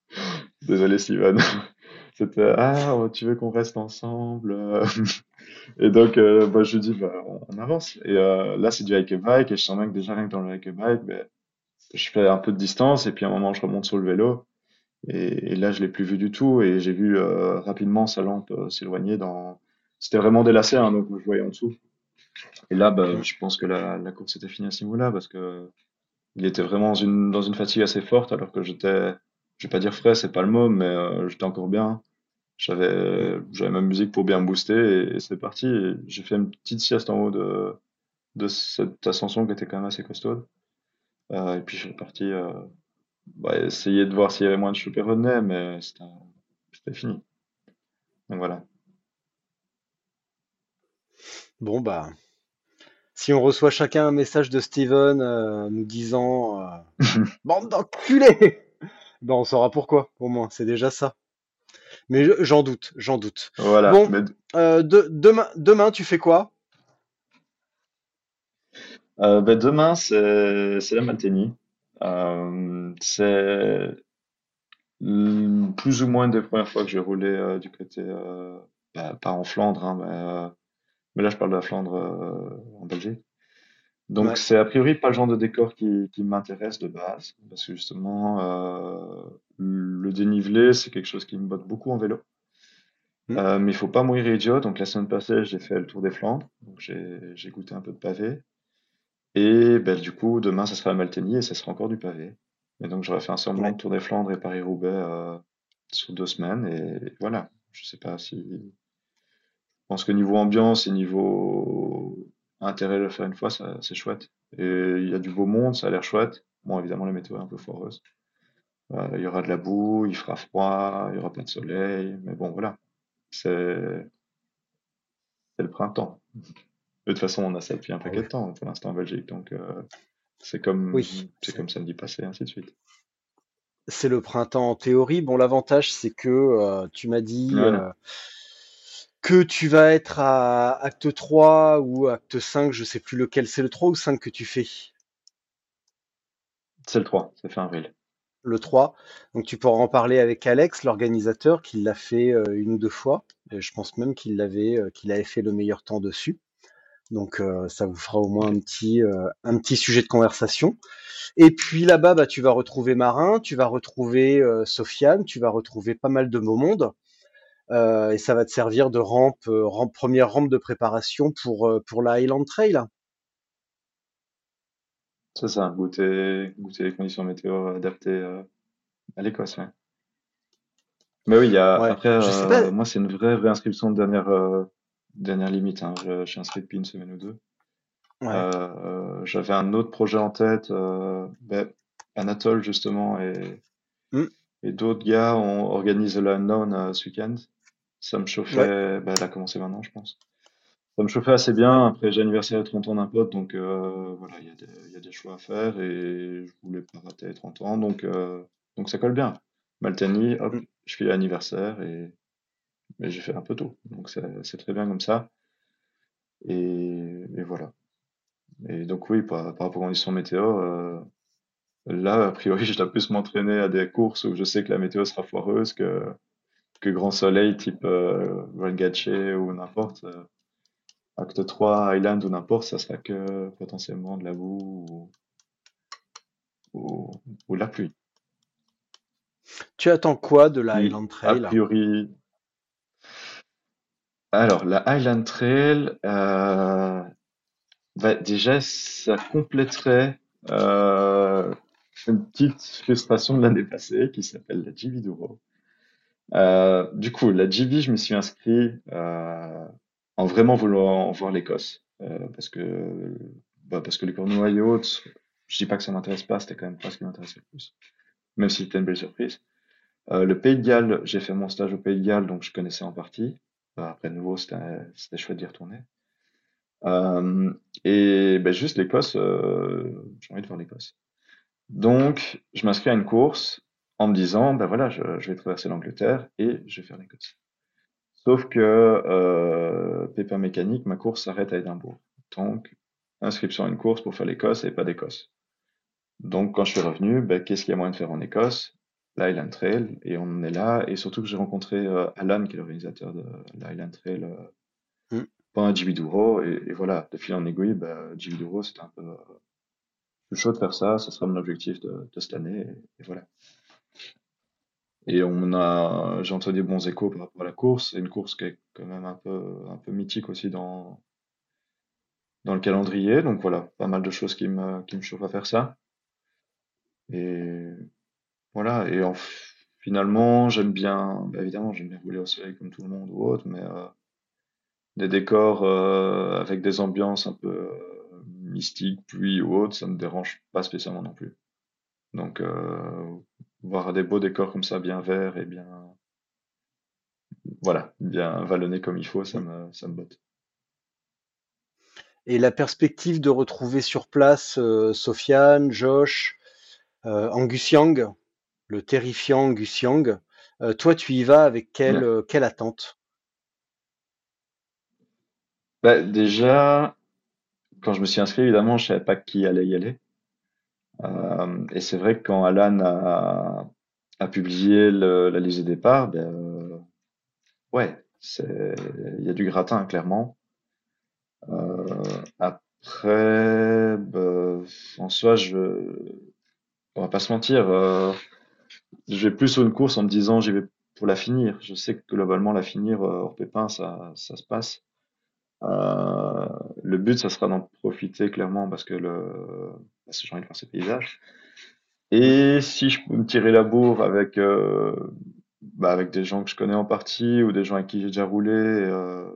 désolé, Steven. C'était, ah, tu veux qu'on reste ensemble? euh. Et donc, euh, bah, je lui dis, bah, on, avance. Et euh, là, c'est du hike bike, et je sens bien que déjà, rien que dans le hike bike, ben, je fais un peu de distance, et puis à un moment, je remonte sur le vélo. Et, et là, je l'ai plus vu du tout, et j'ai vu euh, rapidement sa lampe s'éloigner dans. C'était vraiment lacets, hein, donc je voyais en dessous. Et là, bah, je pense que la, la course était finie à ce niveau-là parce que il était vraiment dans une, fatigue assez forte alors que j'étais, je vais pas dire frais, c'est pas le mot, mais euh, j'étais encore bien. J'avais, ma musique pour bien me booster et, c'est parti. J'ai fait une petite sieste en haut de, cette ascension qui était quand même assez costaud. Euh, et puis je suis reparti euh, bah, essayer de voir s'il y avait moins de choupes revenait, mais c'était fini. Donc voilà. Bon, bah, si on reçoit chacun un message de Steven euh, nous disant euh, Bande d'enculés Ben, on saura pourquoi, au moins, c'est déjà ça. Mais je- j'en doute, j'en doute. Voilà. Bon, Mais euh, de- demain, demain, tu fais quoi? bah, demain, c'est la. Euh, c'est plus ou moins des premières fois que j'ai roulé du côté, bah, pas en Flandre, hein, mais, mais là je parle de la Flandre euh, en Belgique. Donc Ouais. c'est a priori pas le genre de décor qui, qui m'intéresse de base, parce que justement euh, le dénivelé c'est quelque chose qui me botte beaucoup en vélo. Hmm. Euh, mais il faut pas mourir idiot. Donc la semaine passée j'ai fait le tour des Flandres, donc j'ai goûté un peu de pavé. Et ben, du coup demain ça sera la Malténie et ça sera encore du pavé. Et donc j'aurais fait un semblant Ouais. de Tour des Flandres et Paris-Roubaix sur deux semaines et voilà. Je sais pas si pense que niveau ambiance et niveau intérêt de le faire une fois, c'est chouette. Et il y a du beau monde, ça a l'air chouette. Bon, évidemment, la météo est un peu foireuse. Euh, il y aura de la boue, il fera froid, il y aura pas de soleil. Mais bon, voilà. C'est, le printemps. De toute façon, on a ça depuis un paquet de temps pour l'instant en Belgique. Donc, euh, c'est comme, Oui, c'est c'est comme samedi passé, ainsi de suite. c'est le printemps en théorie. Bon, l'avantage, c'est que euh, tu m'as dit que tu vas être à acte 3 ou acte 5, je sais plus lequel, c'est le 3 ou 5 que tu fais? C'est le 3, ça fait un avril. Le 3. Donc tu pourras en parler avec Alex, l'organisateur, qui l'a fait euh, une ou deux fois. Et je pense même qu'il l'avait, euh, qu'il avait fait le meilleur temps dessus. Donc euh, ça vous fera au moins un petit, euh, un petit sujet de conversation. Et puis là-bas, bah, tu vas retrouver Marin, tu vas retrouver euh, Sofiane, tu vas retrouver pas mal de beau monde. Euh, et ça va te servir de rampe, euh, rampe première rampe de préparation pour, euh, pour la Highland Trail. C'est ça, goûter, goûter les conditions météo adaptées à l'Écosse, ouais. Mais oui, il y a, Ouais, après, je sais pas. euh, moi, c'est une vraie réinscription de dernière, euh, dernière limite. Hein. Je, je suis inscrit depuis une semaine ou deux. Ouais. Euh, j'avais un autre projet en tête. Ben, Anatole, justement, et, Hmm. et d'autres gars ont organisé le Unknown ce week-end. Ça me Ouais. chauffait, ben, elle a commencé maintenant, je pense. Ça me chauffait assez bien. Après, j'ai l'anniversaire de 30 ans d'un pote, donc euh, voilà, il y a des, il y a des choix à faire et je voulais pas rater les 30 ans, donc, euh, donc ça colle bien. Maltani, hop, Hmm. je fais l'anniversaire et, et j'ai fait un peu tout. Donc c'est c'est très bien comme ça. Et, et voilà. Et donc oui, par, par rapport aux conditions météo, euh, là, a priori, je dois plus m'entraîner à des courses où je sais que la météo sera foireuse que, que grand soleil type euh, Rengache ou n'importe. euh, Acte 3, Highland ou n'importe, ça sera que potentiellement de la boue ou, ou, la pluie. Tu attends quoi de la Highland a Trail? priori, alors la Highland Trail, euh, bah, déjà, ça compléterait euh, une petite frustration de l'année passée qui s'appelle la GB Duro. Euh, du coup, la GB, je me suis inscrit euh, en vraiment voulant voir l'Écosse. Euh, parce que, bah, parce que les Cornouailles et autres, je dis pas que ça m'intéresse pas, c'était quand même pas ce qui m'intéressait le plus. Même si c'était une belle surprise. Euh, le Pays de Galles, j'ai fait mon stage au Pays de Galles, donc je connaissais en partie. Euh, après, de nouveau, c'était chouette d'y retourner. Euh, et ben, juste l'Écosse, euh, j'ai envie de voir l'Écosse. Donc, je m'inscris à une course en me disant, ben voilà, je, je vais traverser l'Angleterre et je vais faire l'Écosse. Sauf que euh, pépin mécanique, ma course s'arrête à Édimbourg. Donc, inscription à une course pour faire l'Écosse et pas d'Écosse. Donc, quand je suis revenu, ben, qu'est-ce qu'il y a moyen de faire en Écosse? L'Highland Trail, et on en est là. Et surtout que j'ai rencontré euh, Alan, qui est l'organisateur de l'Highland Trail, euh, Hmm. pendant GB Duro. Et, et voilà, de fil en aiguille, ben, GB Duro, c'était un peu euh, plus chaud de faire ça. Ce sera mon objectif de, de cette année. Et, et voilà. Et on a, j'ai entendu des bons échos par rapport à la course. C'est une course qui est quand même un peu, un peu mythique aussi dans, dans le calendrier. Donc voilà, pas mal de choses qui me, qui me chauffent à faire ça. Et voilà. Et en, finalement, j'aime bien, bah, évidemment, j'aime bien rouler au soleil comme tout le monde ou autre, mais euh, des décors euh, avec des ambiances un peu euh, mystique, pluie ou autre, ça me dérange pas spécialement non plus. Donc, voir des beaux décors comme ça, bien verts et bien, voilà, bien vallonnés comme il faut, ça me, ça me botte. Et la perspective de retrouver sur place euh, Sofiane, Josh, euh, Angus Young, le terrifiant Angus Young, euh, toi tu y vas avec quelle, Ouais. quelle attente? Bah, déjà, quand je me suis inscrit, évidemment, je savais pas qui allait y aller. Euh, et c'est vrai que quand Alan a, publié la liste des départs, ben, euh, ouais, il y a du gratin, clairement. Euh, après, ben, en soi, je, on va pas se mentir, euh, je vais plus sur une course en me disant j'y vais pour la finir. Je sais que globalement, la finir hors pépin, ça, ça se passe. Le but, ça sera d'en profiter clairement parce que le, parce que j'ai envie de voir ces paysages. Et si je peux me tirer la bourre avec, euh, bah, avec des gens que je connais en partie ou des gens avec qui j'ai déjà roulé, euh,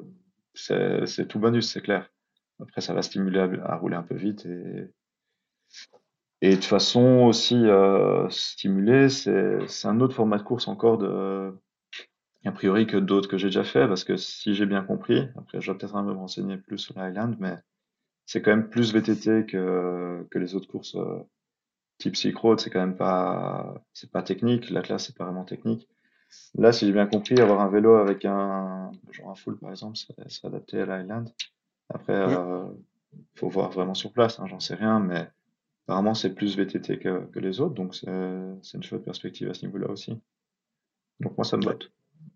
c'est, tout bonus, c'est clair. Après, ça va stimuler à, rouler un peu vite et, et de toute façon aussi euh, stimuler, c'est, un autre format de course encore a priori que d'autres que j'ai déjà fait parce que si j'ai bien compris, après je dois peut-être me renseigner plus sur l'Highland, mais c'est quand même plus VTT que, que les autres courses euh, type Silk Road, c'est quand même pas, c'est pas technique, la classe c'est pas vraiment technique. Là, si j'ai bien compris, avoir un vélo avec un, genre un full par exemple, serait adapté à l'Highland. Après, Mm. euh, faut voir vraiment sur place, hein, j'en sais rien, mais apparemment c'est plus VTT que, que les autres, donc c'est c'est une chouette perspective à ce niveau-là aussi. Donc moi ça me botte,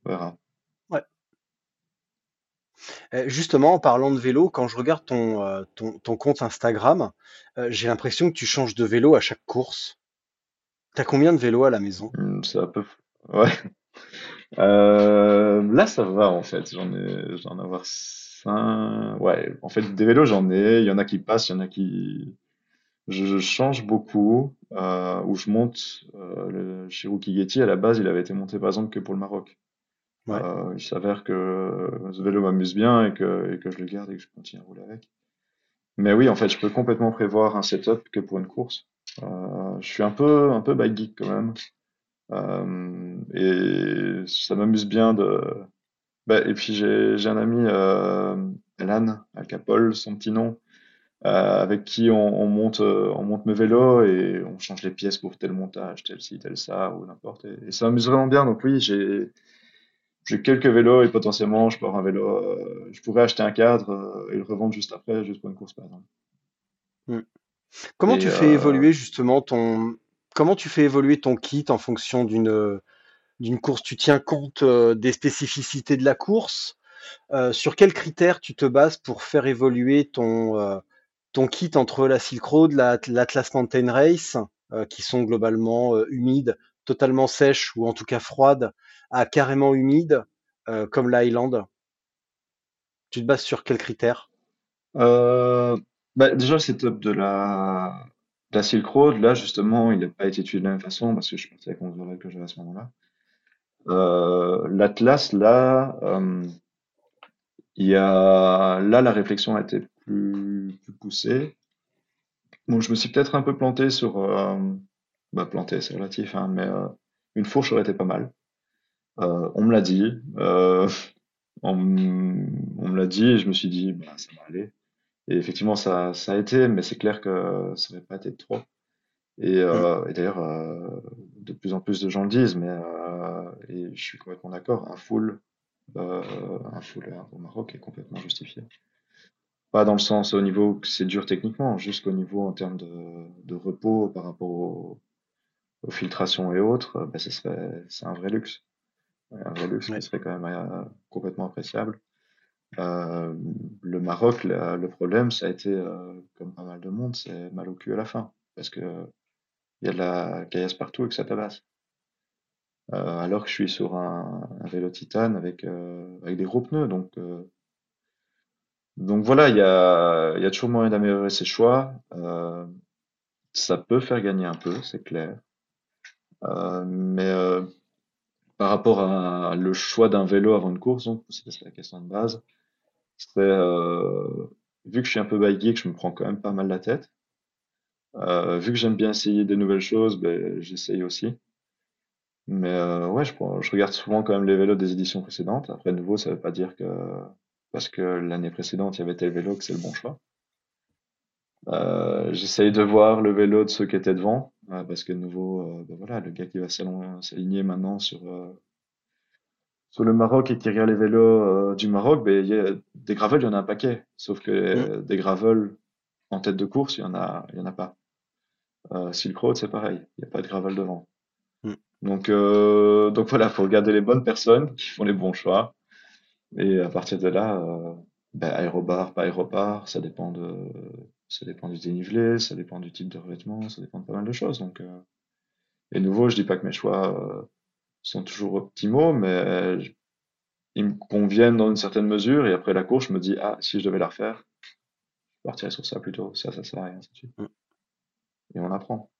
on verra. Euh, Justement, en parlant de vélo, quand je regarde ton, euh, ton, ton compte Instagram, euh, j'ai l'impression que tu changes de vélo à chaque course. T'as combien de vélos à la maison? Hmm, C'est ouais. Là, ça va en fait. J'en ai, j'en avoir cinq. Ouais, en fait, des vélos, j'en ai. Il y en a qui passent, il y en a qui. Je, change beaucoup. Où je monte. Euh, le Cherokee Getty, à la base, il avait été monté par exemple que pour le Maroc. Euh, il s'avère que ce vélo m'amuse bien et que, et que je le garde et que je continue à rouler avec. Mais oui, en fait, je peux complètement prévoir un setup que pour une course. Euh, je suis un peu, un peu bike geek quand même. Euh, et ça m'amuse bien de. Bah, et puis j'ai un ami, euh, Alan Alcapol, son petit nom, avec qui on, on monte on monte mes vélos et on change les pièces pour tel montage, tel ci, tel ça ou n'importe. Et, et ça m'amuse vraiment bien. Donc oui, j'ai j'ai quelques vélos et potentiellement je peux avoir un vélo. euh, je pourrais acheter un cadre euh, et le revendre juste après, juste pour une course par exemple. Mm. Comment Et tu fais euh, évoluer justement ton, comment tu fais évoluer ton kit en fonction d'une d'une course? Tu tiens compte des spécificités de la course? Sur quels critères tu te bases pour faire évoluer ton, ton kit entre la Silk Road, la- l'Atlas Mountain Race, qui sont globalement humides, totalement sèches ou en tout cas froides, à carrément humides, euh, comme l'Highland? Tu te bases sur quels critères? Euh, bah, déjà, le setup de la, de la Silk Road, là, justement, il n'a pas été étudié de la même façon parce que je pensais qu'on verrait que j'avais à ce moment-là. Euh, l'Atlas, là, euh, il a, là, la réflexion a été plus, plus poussée. Bon, je me suis peut-être un peu planté sur, euh, bah, planté, c'est relatif, hein, mais une fourche aurait été pas mal. Euh, on me l'a dit, euh, on, me l'a dit et je me suis dit, bah, ça va aller. Et effectivement, ça, ça a été, mais c'est clair que ça n'aurait pas été trop. Et, euh, et d'ailleurs, euh, de plus en plus de gens le disent, mais euh, et je suis complètement d'accord, un full, un full au Maroc est complètement justifié. Pas dans le sens au niveau que c'est dur techniquement, juste qu'au niveau en termes de, de repos par rapport au- aux filtrations et autres, serait, c'est un vrai luxe. Un vrai luxe Ouais. qui serait quand même euh, complètement appréciable. Euh, le Maroc, la- le problème, ça a été, euh, comme pas mal de monde, c'est mal au cul à la fin. Parce que il y a de la caillasse partout et que ça tabasse. Alors que je suis sur un, un vélo titane avec, avec des gros pneus. Donc, donc voilà, il y a, y a toujours moyen d'améliorer ses choix. Ça peut faire gagner un peu, c'est clair. Mais par rapport à le choix d'un vélo avant une course, donc c'était la question de base, c'est euh, vu que je suis un peu bike geek, je me prends quand même pas mal la tête. Euh, vu que j'aime bien essayer des nouvelles choses, ben, j'essaye aussi. Mais euh, ouais, je, je regarde souvent quand même les vélos des éditions précédentes. Après, nouveau, ça veut pas dire que parce que l'année précédente, il y avait tel vélo que c'est le bon choix. Euh, j'essaye de voir le vélo de ceux qui étaient devant, euh, parce que de nouveau, euh, ben voilà, le gars qui va s'aligner maintenant sur euh, sur le Maroc et qui regarde les vélos euh, du Maroc, ben, il y a, des gravels, il y en a un paquet. Sauf que Mm. des gravels en tête de course, il y en a, il y en a pas. Silk Road, c'est pareil, il n'y a pas de gravel devant. Mm. Donc, donc voilà, faut regarder les bonnes personnes qui font les bons choix. Et à partir de là, ben, aérobar, pas aérobar, ça dépend de, ça dépend du dénivelé, ça dépend du type de revêtement, ça dépend de pas mal de choses. Donc, euh, et nouveau, je dis pas que mes choix euh, sont toujours optimaux, mais je- ils me conviennent dans une certaine mesure. Et après la course, je me dis, ah, si je devais la refaire, je partirais sur ça plutôt. Ça, ça sert à rien, ainsi de suite. Mm. Et on apprend.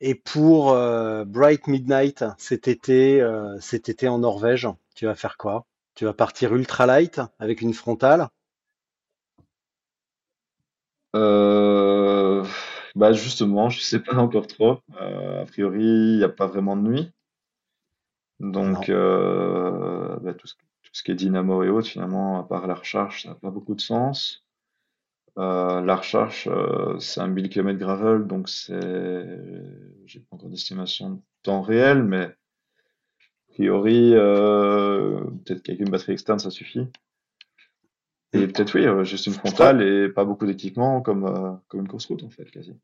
Et pour euh, Bright Midnight cet été, euh, cet été en Norvège, tu vas faire quoi? Tu vas partir ultralight avec une frontale? Euh, bah justement, je sais pas encore trop. Euh, a priori, il n'y a pas vraiment de nuit. Donc, Non. euh, bah, tout ce, tout ce qui est dynamo et autres, finalement, à part la recharge, ça n'a pas beaucoup de sens. Euh, la recharge, euh, c'est un 1000 km gravel, donc c'est, j'ai pas encore d'estimation de temps réel, mais a priori, euh, peut-être qu'avec une batterie externe, ça suffit. Et peut-être oui, euh, juste une frontale et pas beaucoup d'équipement comme, euh, comme une course route en fait, quasi.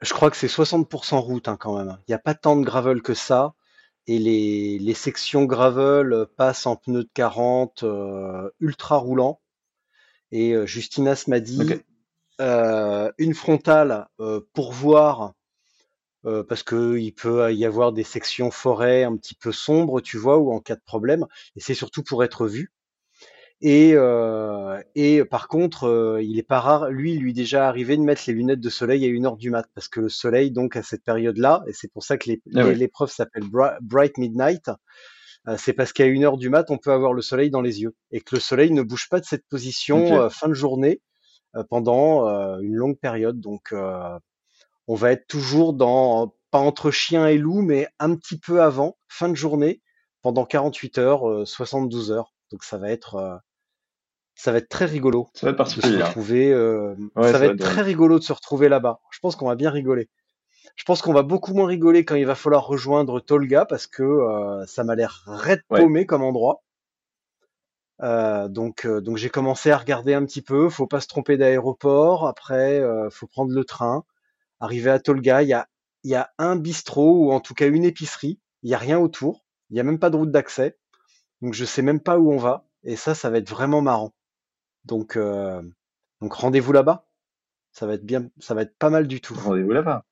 je crois que c'est 60% route hein, quand même. Il n'y a pas tant de gravel que ça. Et les, les sections gravel passent en pneus de 40 euh, ultra roulants. Et euh, Justinas m'a dit une frontale pour voir, euh, parce que il peut y avoir des sections forêt un petit peu sombres, tu vois, ou en cas de problème. Et c'est surtout pour être vu. Et, euh, et par contre, euh, il est pas rare, lui, lui déjà arrivé de mettre les lunettes de soleil à une heure du mat, parce que le soleil, donc à cette période-là, et c'est pour ça que Ah l'épreuve s'appelle Bri- Bright Midnight, euh, c'est parce qu'à une heure du mat, on peut avoir le soleil dans les yeux, et que le soleil ne bouge pas de cette position euh, fin de journée euh, pendant une longue période. Donc, euh, on va être toujours dans, pas entre chien et loup, mais un petit peu avant, fin de journée, pendant 48 heures, euh, 72 heures. Donc ça va être euh, ça va être très rigolo Ça va être particulier, hein. retrouver. euh, Ouais, ça ça va être être très rigolo de se retrouver là-bas. Je pense qu'on va bien rigoler. Je pense qu'on va beaucoup moins rigoler quand il va falloir rejoindre Tolga parce que euh, ça m'a l'air raide Ouais. paumé comme endroit. Euh, donc, donc j'ai commencé à regarder un petit peu. Faut pas se tromper d'aéroport. Après, faut prendre le train. Arriver à Tolga, il y a, il y a un bistrot ou en tout cas une épicerie. Il y a rien autour. Il y a même pas de route d'accès. Donc je sais même pas où on va. Et ça, ça va être vraiment marrant. Donc, euh, donc rendez-vous là-bas. Ça va être bien, ça va être pas mal du tout. Rendez-vous là-bas.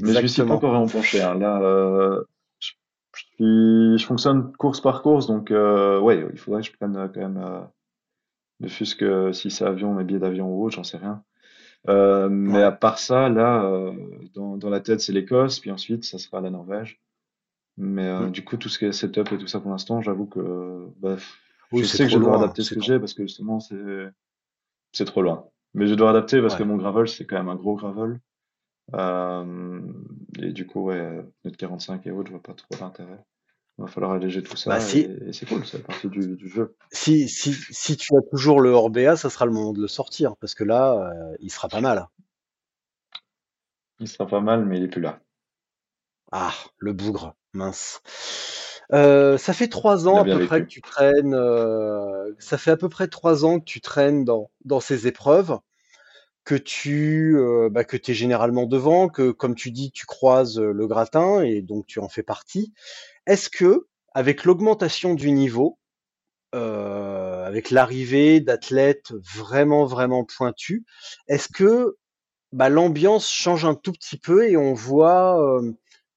Mais je m'y suis pas Exactement. encore vraiment penché. hein. Là, euh, je, je suis, je fonctionne course par course, donc euh, ouais, il faudrait que je prenne euh, quand même, ne fût-ce que si c'est avion, mes billets d'avion ou autre, j'en sais rien. Mais à part ça, là, dans, dans la tête, c'est l'Écosse, puis ensuite, ça sera la Norvège. Mais euh, Mm. du coup, tout ce qui est setup et tout ça pour l'instant, j'avoue que bah, Oui, je c'est sais que je loin. adapter ce C'est que j'ai parce que justement, c'est c'est trop loin. Mais je dois adapter parce que mon gravel, c'est quand même un gros gravel. Euh, et du coup, ouais, notre 45 et autres, je vois pas trop l'intérêt. Il va falloir alléger tout Bah ça si, et, et c'est cool, fait partie du, du jeu. si, si, si tu as toujours le Orbea, ça sera le moment de le sortir parce que là, euh, il sera pas mal. Il sera pas mal, mais il est plus là. Ah, le bougre, mince. Euh, ça fait trois ans à peu près que tu traînes. euh, ça fait à peu près trois ans que tu traînes dans dans ces épreuves, que tu euh, bah, que t'es généralement devant, que comme tu dis, tu croises euh, le gratin et donc tu en fais partie. Est-ce que avec l'augmentation du niveau, euh, avec l'arrivée d'athlètes vraiment vraiment pointus, est-ce que bah, l'ambiance change un tout petit peu et on voit euh,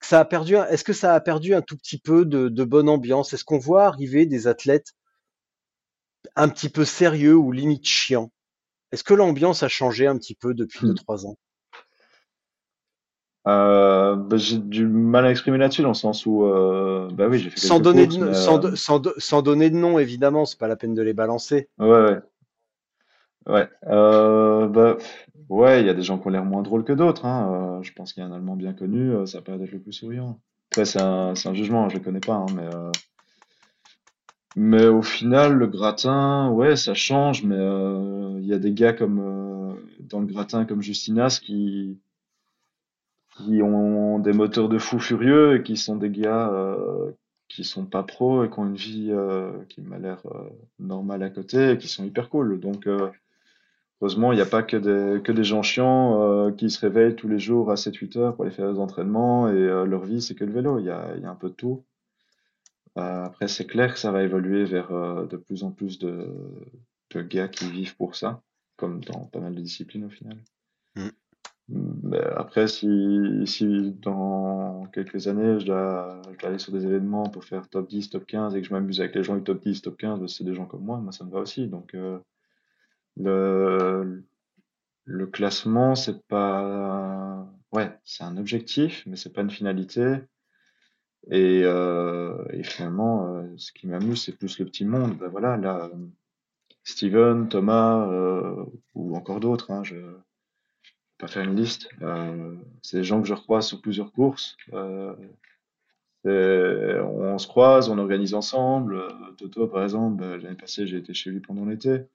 ça a perdu. un- Est-ce que ça a perdu un tout petit peu de, de bonne ambiance? Est-ce qu'on voit arriver des athlètes un petit peu sérieux ou limite chiants? Est-ce que l'ambiance a changé un petit peu depuis deux Hmm. trois ans? Euh, bah, j'ai du mal à exprimer là-dessus dans le sens où, euh, bah oui, j'ai fait Sans donner courses, de, mais sans, euh, do- sans, do- sans donner de nom, évidemment, c'est pas la peine de les balancer. ouais, ouais, ouais. Euh, bah, ouais, il y a des gens qui ont l'air moins drôles que d'autres. Hein. Euh, je pense qu'il y a un Allemand bien connu, euh, ça peut être le plus souriant. Après, c'est un, jugement, je le connais pas, hein, mais euh, mais au final, le gratin, ouais, ça change, mais il y a des gars comme dans le gratin comme Justinas qui qui ont des moteurs de fous furieux et qui sont des gars qui sont pas pros et qui ont une vie qui m'a l'air normale à côté et qui sont hyper cool. Donc heureusement, il n'y a pas que des que des gens chiants euh, qui se réveillent tous les jours à 7-8 heures pour aller faire des entraînements et euh, leur vie c'est que le vélo. Il y a, il y a un peu de tout. Euh, après, c'est clair que ça va évoluer vers de plus en plus de, de gars qui vivent pour ça, comme dans pas mal de disciplines au final. Mm. Mais après, si, si dans quelques années, je dois, je dois aller sur des événements pour faire top 10, top 15 et que je m'amuse avec les gens du top 10, top 15, bah, c'est des gens comme moi, moi ça me va aussi. Donc le, le classement, c'est pas... Ouais, c'est un objectif, mais c'est pas une finalité. Et, euh, finalement, euh, ce qui m'amuse, c'est plus le petit monde. Ben voilà, là, Steven, Thomas, euh, ou encore d'autres, hein, je vais pas faire une liste. C'est des gens que je recroise sur plusieurs courses. On se croise, on organise ensemble. Toto, par exemple, ben, l'année passée, j'ai été chez lui pendant l'été.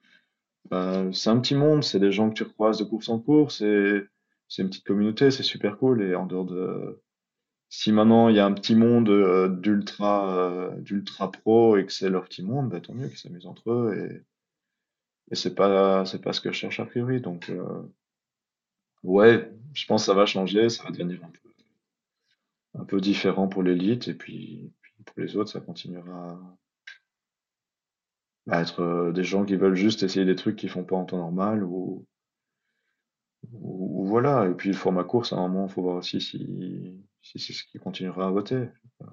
Ben, c'est un petit monde, c'est des gens que tu recroises de course en course, c'est une petite communauté, c'est super cool. Et en dehors de, si maintenant il y a un petit monde euh, d'ultra euh, d'ultra pro et que c'est leur petit monde, bah, tant mieux qu'ils s'amusent entre eux et, c'est pas c'est pas ce que je cherche a priori. Donc euh, ouais, je pense que ça va changer, ça va devenir un peu différent pour l'élite et puis pour les autres, ça continuera être euh, des gens qui veulent juste essayer des trucs qu'ils font pas en temps normal ou, voilà. Et puis le format course, à un moment, il faut voir aussi si si c'est ce qui continuera à voter. Euh,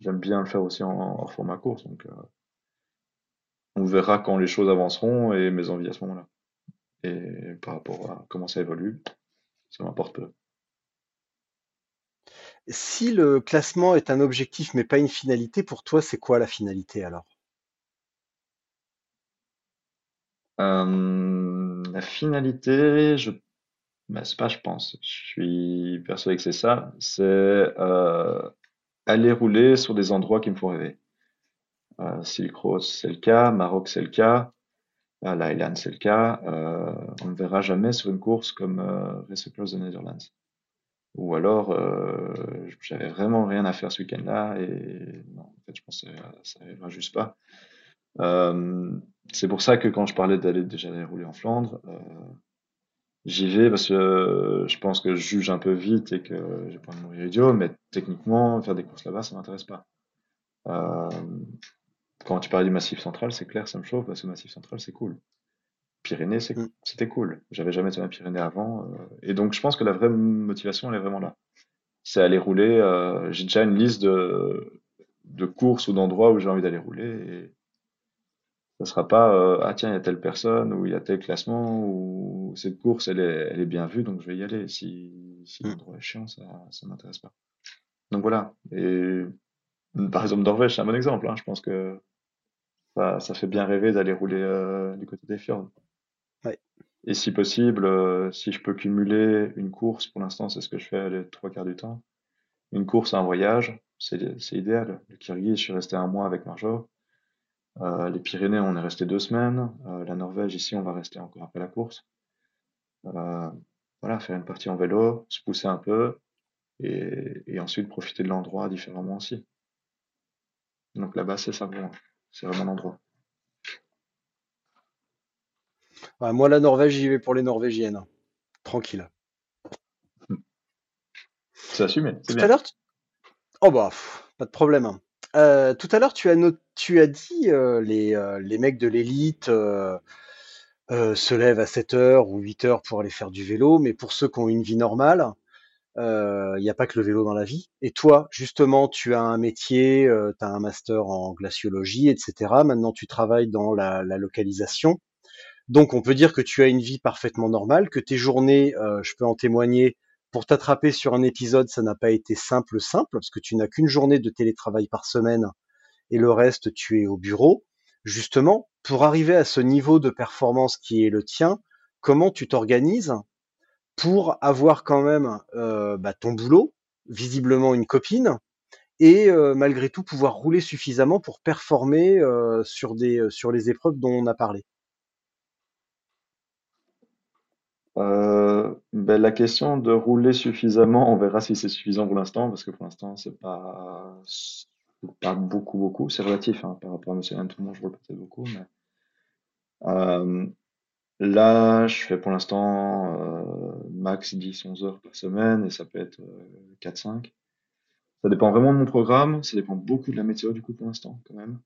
J'aime bien le faire aussi en, format course, donc euh, On verra quand les choses avanceront et mes envies à ce moment-là. Et par rapport à comment ça évolue, ça m'importe peu. Si le classement est un objectif mais pas une finalité, pour toi, c'est quoi la finalité alors? Euh, la finalité, je, bah, c'est pas, je pense. Je suis persuadé que c'est ça. C'est euh, aller rouler sur des endroits qui me font rêver. Euh, Silk Road, c'est le cas. Maroc, c'est le cas. Euh, c'est le cas. Euh, on ne verra jamais sur une course comme Race Across the Netherlands. Ou alors, j'avais vraiment rien à faire ce week-end-là et non, en fait, je pense que ça, ça arrivera juste pas. Euh, c'est pour ça que quand je parlais d'aller déjà aller rouler en Flandre, euh, j'y vais parce que euh, je pense que je juge un peu vite et que j'ai pas de mourir idiot, mais techniquement, faire des courses là-bas, ça m'intéresse pas. Euh, quand tu parlais du Massif Central, c'est clair, ça me chauffe parce que le Massif Central, c'est cool. Pyrénées, Mm. c'était cool. J'avais jamais été dans les Pyrénées avant, euh, et donc je pense que la vraie motivation, elle est vraiment là. C'est aller rouler. euh, j'ai déjà une liste de, de courses ou d'endroits où j'ai envie d'aller rouler. Ça sera pas euh, ah tiens il y a telle personne ou il y a tel classement ou cette course elle est, elle est bien vue donc je vais y aller. Si, si Mm. l'endroit est chiant ça ça m'intéresse pas. Donc voilà. Et par exemple Norvège c'est un bon exemple. hein. Je pense que ça, ça fait bien rêver d'aller rouler euh, du côté des fjords. Ouais. Et si possible, euh, si je peux cumuler une course, pour l'instant c'est ce que je fais les trois quarts du temps, une course un voyage, c'est idéal. Le Kirghizistan, je suis resté un mois avec Marjo. Euh, les Pyrénées, on est resté deux semaines. Euh, la Norvège, ici, on va rester encore après la course. Euh, voilà, faire une partie en vélo, se pousser un peu et, et ensuite profiter de l'endroit différemment aussi. Donc là-bas, c'est ça pour moi. C'est vraiment l'endroit. Ouais, moi, la Norvège, j'y vais pour les Norvégiennes. Tranquille. C'est assumé, c'est Tout à bien. l'heure, tu- oh bah, pff, pas de problème. Euh, tout à l'heure, tu as, dit euh, les, euh, les mecs de l'élite euh, se lèvent à 7 heures ou 8 heures pour aller faire du vélo, mais pour ceux qui ont une vie normale, il n'y a pas que le vélo dans la vie. Et toi, justement, tu as un métier, tu as un master en glaciologie, etc. Maintenant, tu travailles dans la, localisation. Donc, on peut dire que tu as une vie parfaitement normale, que tes journées, je peux en témoigner, pour t'attraper sur un épisode, ça n'a pas été simple, simple, parce que tu n'as qu'une journée de télétravail par semaine et le reste, tu es au bureau. Justement, pour arriver à ce niveau de performance qui est le tien, comment tu t'organises pour avoir quand même euh, bah, ton boulot, visiblement une copine, et euh, malgré tout pouvoir rouler suffisamment pour performer euh, sur, les épreuves dont on a parlé? Ben, la question de rouler suffisamment, on verra si c'est suffisant pour l'instant, parce que pour l'instant, c'est pas, pas beaucoup, beaucoup. C'est relatif hein, par rapport à Monsieur tout le monde, je roule peut-être beaucoup, mais Là, je fais pour l'instant euh, max 10-11 heures par semaine et ça peut être 4-5. Euh, ça dépend vraiment de mon programme, ça dépend beaucoup de la météo du coup pour l'instant quand même.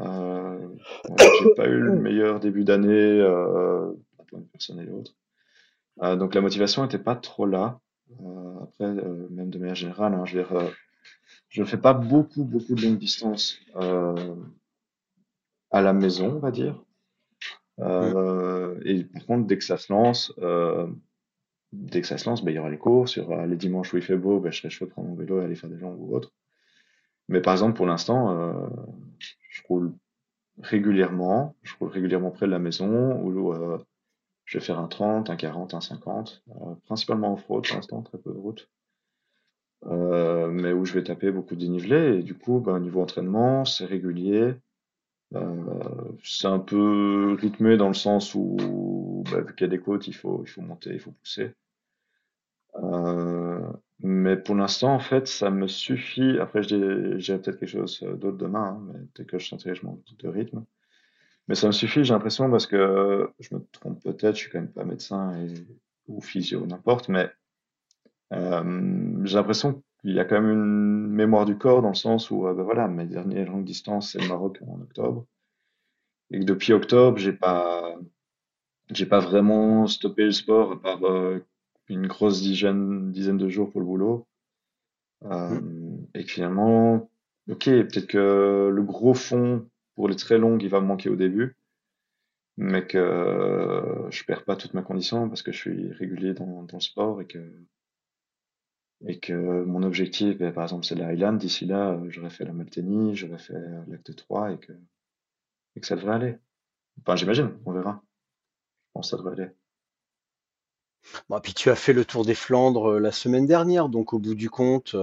Euh, j'ai pas eu le meilleur début d'année, euh, à point de personne et l'autre. Euh, donc la motivation était pas trop là. après, même de manière générale, hein, je veux dire, je fais pas beaucoup beaucoup de longues distances à la maison, on va dire. Euh, et par contre, dès que ça se lance, euh, dès que ça se lance, ben, il y aura les cours. Sur euh, les dimanches où il fait beau, ben, je serai chaud de prendre mon vélo et aller faire des jambes ou autre. Mais par exemple, pour l'instant, euh, je roule régulièrement. Je roule régulièrement près de la maison euh, je vais faire un 30, un 40, un 50, principalement off-road pour l'instant, très peu de route. mais où je vais taper beaucoup de dénivelé et du coup, ben, niveau entraînement, c'est régulier. Euh, c'est un peu rythmé dans le sens où, bah, vu qu'il y a des côtes, il faut, il faut monter, il faut pousser. Euh, mais pour l'instant, en fait, ça me suffit. Après, j'ai peut-être quelque chose d'autre demain, hein, mais dès que je sentirai, je manque de rythme. Mais ça me suffit, j'ai l'impression, parce que je me trompe peut-être, je suis quand même pas médecin et, ou physio, n'importe, mais euh, j'ai l'impression il y a quand même une mémoire du corps dans le sens où, euh, ben voilà, mes dernières longues distances, c'est le Maroc en octobre. Et que depuis octobre, j'ai pas, j'ai pas vraiment stoppé le sport à part euh, une grosse dizaine, dizaine de jours pour le boulot. Mmh. Et que finalement, ok, peut-être que le gros fond pour les très longues, il va me manquer au début, mais que je perds pas toute ma condition parce que je suis régulier dans, le sport et que mon objectif, ben, par exemple, c'est la. D'ici là, euh, j'aurais fait la Maltenie, j'aurais fait euh, l'acte 3 et que, et que ça devrait aller. Enfin, j'imagine, on verra. Je pense que ça devrait aller. Bon, puis tu as fait le Tour des Flandres euh, la semaine dernière, donc au bout du compte,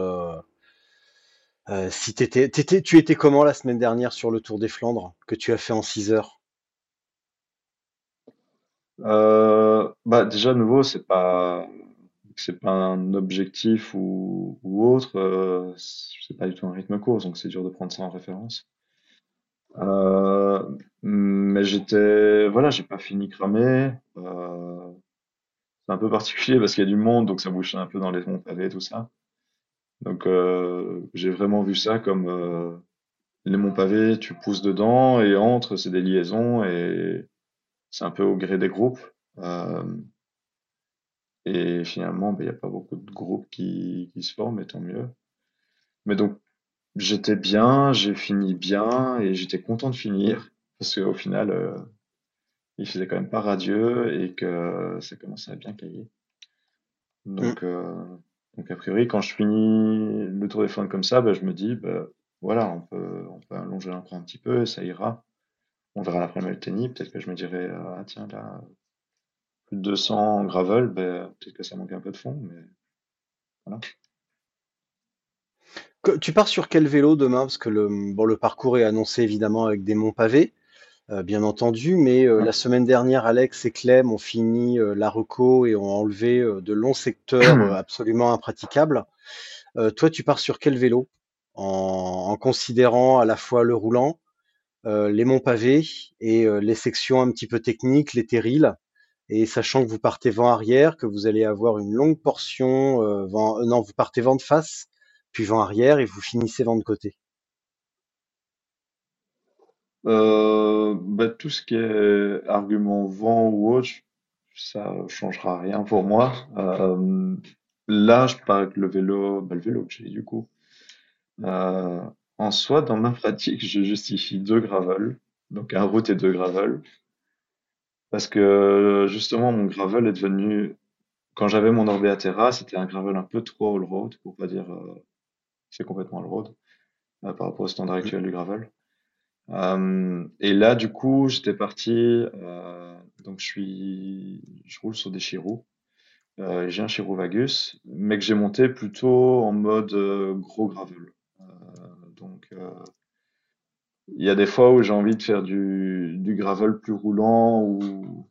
si t'étais, tu étais comment la semaine dernière sur le Tour des Flandres que tu as fait en 6 heures? Euh, Bah déjà, de nouveau, c'est pas c'est pas un objectif ou, autre, euh, c'est pas du tout un rythme court, donc c'est dur de prendre ça en référence. Euh, mais j'étais, voilà, j'ai pas fini cramé. Euh, c'est un peu particulier parce qu'il y a du monde, donc ça bouge un peu dans les monts pavés tout ça. Donc euh, j'ai vraiment vu ça comme euh, les monts pavés, tu pousses dedans et entre, c'est des liaisons et c'est un peu au gré des groupes. Euh, et finalement, ben, il n'y a pas beaucoup de groupes qui, qui se forment, et tant mieux. Mais donc, j'étais bien, j'ai fini bien, et j'étais content de finir, parce qu'au final, euh, il faisait quand même pas radieux, et que ça commençait à bien cailler. Donc, mm. euh, donc a priori, quand je finis le tour des flancs comme ça, ben, je me dis, ben, voilà, on peut, on peut allonger un petit peu, et ça ira. On verra l'après le tennis, peut-être que je me dirai, ah tiens, là, plus de 200 en gravel, ben, peut-être que ça manque un peu de fond, mais voilà. Tu pars sur quel vélo demain? Parce que le parcours est annoncé évidemment avec des monts pavés, euh, bien entendu, mais euh, la semaine dernière, Alex et Clem ont fini euh, la reco et ont enlevé de longs secteurs absolument impraticables. toi, tu pars sur quel vélo? En, en, considérant à la fois le roulant, les monts pavés et les sections un petit peu techniques, les terrils et sachant que vous partez vent arrière, que vous allez avoir une longue portion euh, vent, euh, non, vous partez vent de face, puis vent arrière et vous finissez vent de côté. Euh, bah, tout ce qui est argument vent ou autre, ça changera rien pour moi. Euh, là, je pars avec le vélo, bah, le vélo que j'ai du coup. Euh, en soi, dans ma pratique, je justifie deux gravel, donc un route et deux gravel. Parce que justement, mon gravel est devenu quand j'avais mon Orbea Terra, c'était un gravel un peu trop all-road, pour pas dire euh, c'est complètement all-road, par rapport au standard actuel du gravel. Euh, et là, du coup, j'étais parti, euh, donc je suis, je roule sur des Chirou. Euh, j'ai un Chirou Vagus, mais que j'ai monté plutôt en mode euh, gros gravel. Euh, donc, il y a des fois où j'ai envie de faire du, du gravel plus roulant ou,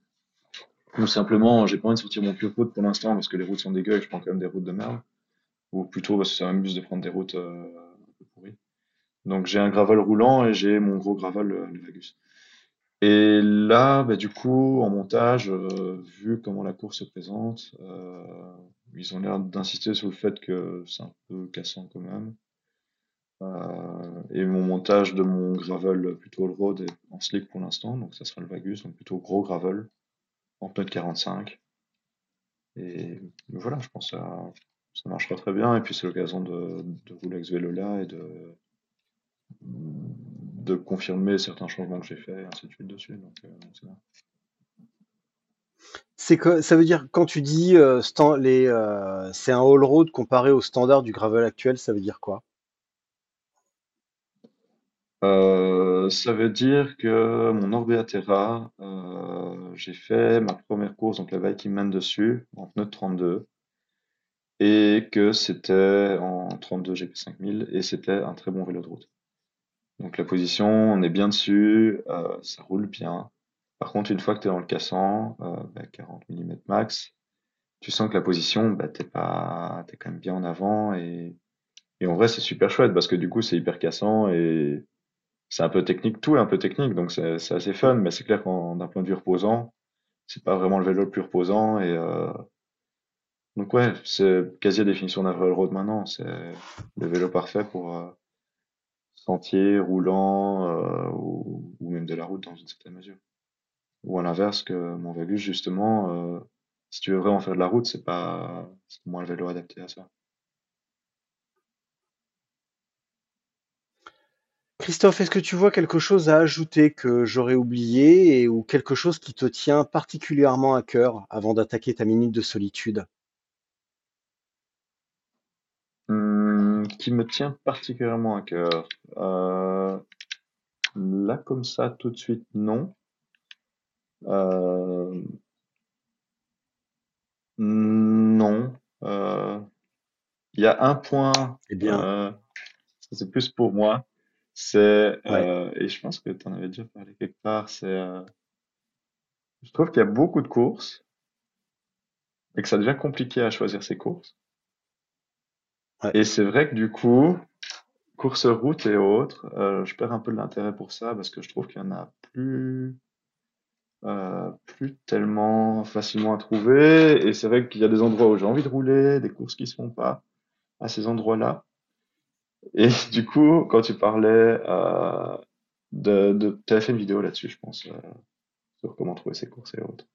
ou simplement j'ai pas envie de sortir mon pure pour l'instant parce que les routes sont dégueu et je prends quand même des routes de merde. Ou plutôt parce que ça m'amuse de prendre des routes un peu pourries. Donc j'ai un gravel roulant et j'ai mon gros gravel, euh, le Vagus. Et là, bah, du coup, en montage, euh, vu comment la course se présente, euh, ils ont l'air d'insister sur le fait que c'est un peu cassant quand même. Euh, et mon montage de mon gravel plutôt all-road est en slick pour l'instant, donc ça sera le Vagus, donc plutôt gros gravel, en pneu de 45. Et voilà, je pense que ça, ça marchera très bien. Et puis c'est l'occasion de, de rouler avec ce vélo-là et de, de confirmer certains changements que j'ai faits, et ainsi de suite dessus. Donc, euh, c'est que ça veut dire quand tu dis euh, les, euh, c'est un all road comparé au standard du gravel actuel, ça veut dire quoi? Euh, ça veut dire que mon Orbea Terra, j'ai fait ma première course, donc la veille qui mène dessus, en pneu de 32, et que c'était en 32 GP5000, et c'était un très bon vélo de route. Donc la position, on est bien dessus, euh, ça roule bien. Par contre, une fois que tu es dans le cassant, euh, bah, 40 mm max, tu sens que la position, bah, t'es pas, t'es quand même bien en avant, et, et en vrai, c'est super chouette, parce que du coup, c'est hyper cassant, et c'est un peu technique, tout est un peu technique, donc c'est c'est assez fun, mais c'est clair qu'en d'un point de vue reposant, c'est pas vraiment le vélo le plus reposant et euh, donc ouais, c'est quasi la définition d'un vrai road maintenant, c'est le vélo parfait pour euh, sentier, roulant euh, ou, même de la route dans une certaine mesure. Ou à l'inverse que mon Vagus justement, euh, si tu veux vraiment faire de la route, c'est pas moins le vélo adapté à ça. Christophe, est-ce que tu vois quelque chose à ajouter que j'aurais oublié et ou quelque chose qui te tient particulièrement à cœur avant d'attaquer ta minute de solitude? Qui me tient particulièrement à cœur. Euh, là comme ça tout de suite non. Euh, non. Euh, Il y a un point, Eh bien, c'est plus pour moi. C'est, ouais. et je pense que tu en avais déjà parlé quelque part, c'est, je trouve qu'il y a beaucoup de courses et que ça devient compliqué à choisir ses courses. Et c'est vrai que du coup, course route et autres, euh, je perds un peu de l'intérêt pour ça parce que je trouve qu'il y en a plus, euh, plus tellement facilement à trouver. Et c'est vrai qu'il y a des endroits où j'ai envie de rouler, des courses qui se font pas à ces endroits-là. Et du coup, quand tu parlais euh, de, de, t'avais fait une vidéo là-dessus, je pense, euh, sur comment trouver ses courses et autres.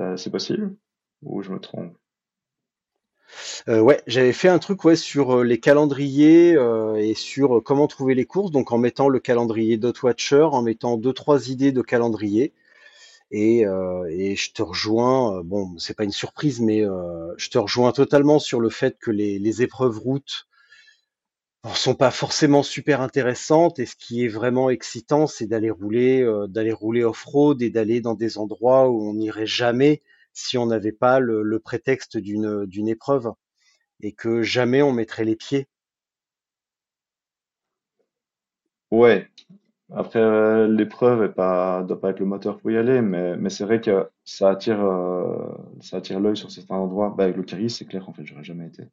Euh, c'est possible? Ou je me trompe? Euh, ouais, j'avais fait un truc ouais, sur euh, les calendriers euh, et sur comment trouver les courses, donc en mettant le calendrier Dotwatcher, en mettant deux trois idées de calendrier. Et, et je te rejoins, bon, c'est pas une surprise, mais je te rejoins totalement sur le fait que les, les épreuves routes sont pas forcément super intéressantes. Et ce qui est vraiment excitant, c'est d'aller rouler, d'aller rouler off-road et d'aller dans des endroits où on n'irait jamais si on n'avait pas le, le prétexte d'une d'une épreuve et que jamais on mettrait les pieds. Ouais. Après, euh, l'épreuve pas, doit pas être le moteur pour y aller, mais, mais c'est vrai que ça attire, euh, ça attire l'œil sur certains endroits. Bah, avec le Kiris, c'est clair, en fait, j'aurais jamais été.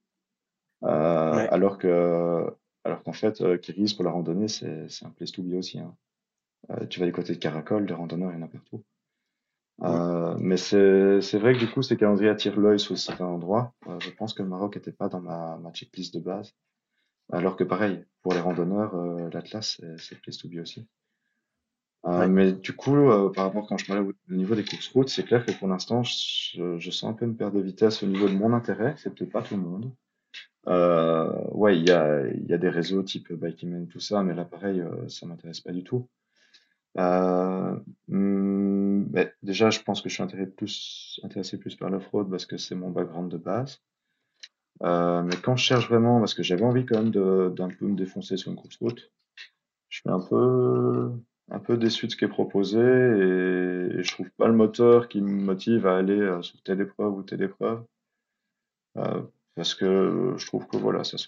Euh, Ouais, alors que, alors qu'en fait, euh, Kiris, pour la randonnée, c'est, c'est un place to be aussi, hein. Tu vas du côté de Caracol, des randonneurs, il y en a partout. Euh, mais c'est c'est vrai que du coup, ces calendriers attirent l'œil sur certains endroits. Euh, je pense que le Maroc n'était pas dans ma, ma checklist de base. Alors que pareil, pour les randonneurs, euh, l'Atlas, c'est place to be aussi. Euh, ouais. mais du coup, euh, par rapport quand je parlais au au niveau des courses routes, c'est clair que pour l'instant, je, je sens un peu une perte de vitesse au niveau de mon intérêt. C'est peut-être pas tout le monde. Euh, ouais, il y a, il y a des réseaux type Bikeman, tout ça, mais là, pareil, euh, ça m'intéresse pas du tout. Euh, hum, mais déjà, je pense que je suis intéressé plus, par l'off-road parce que c'est mon background de base. Euh, mais quand je cherche vraiment, parce que j'avais envie quand même d'un peu me défoncer sur une course route, je suis un peu, un peu déçu de ce qui est proposé et, et je trouve pas le moteur qui me motive à aller euh, sur telle épreuve ou telle épreuve. Euh, parce que je trouve que voilà, ça se,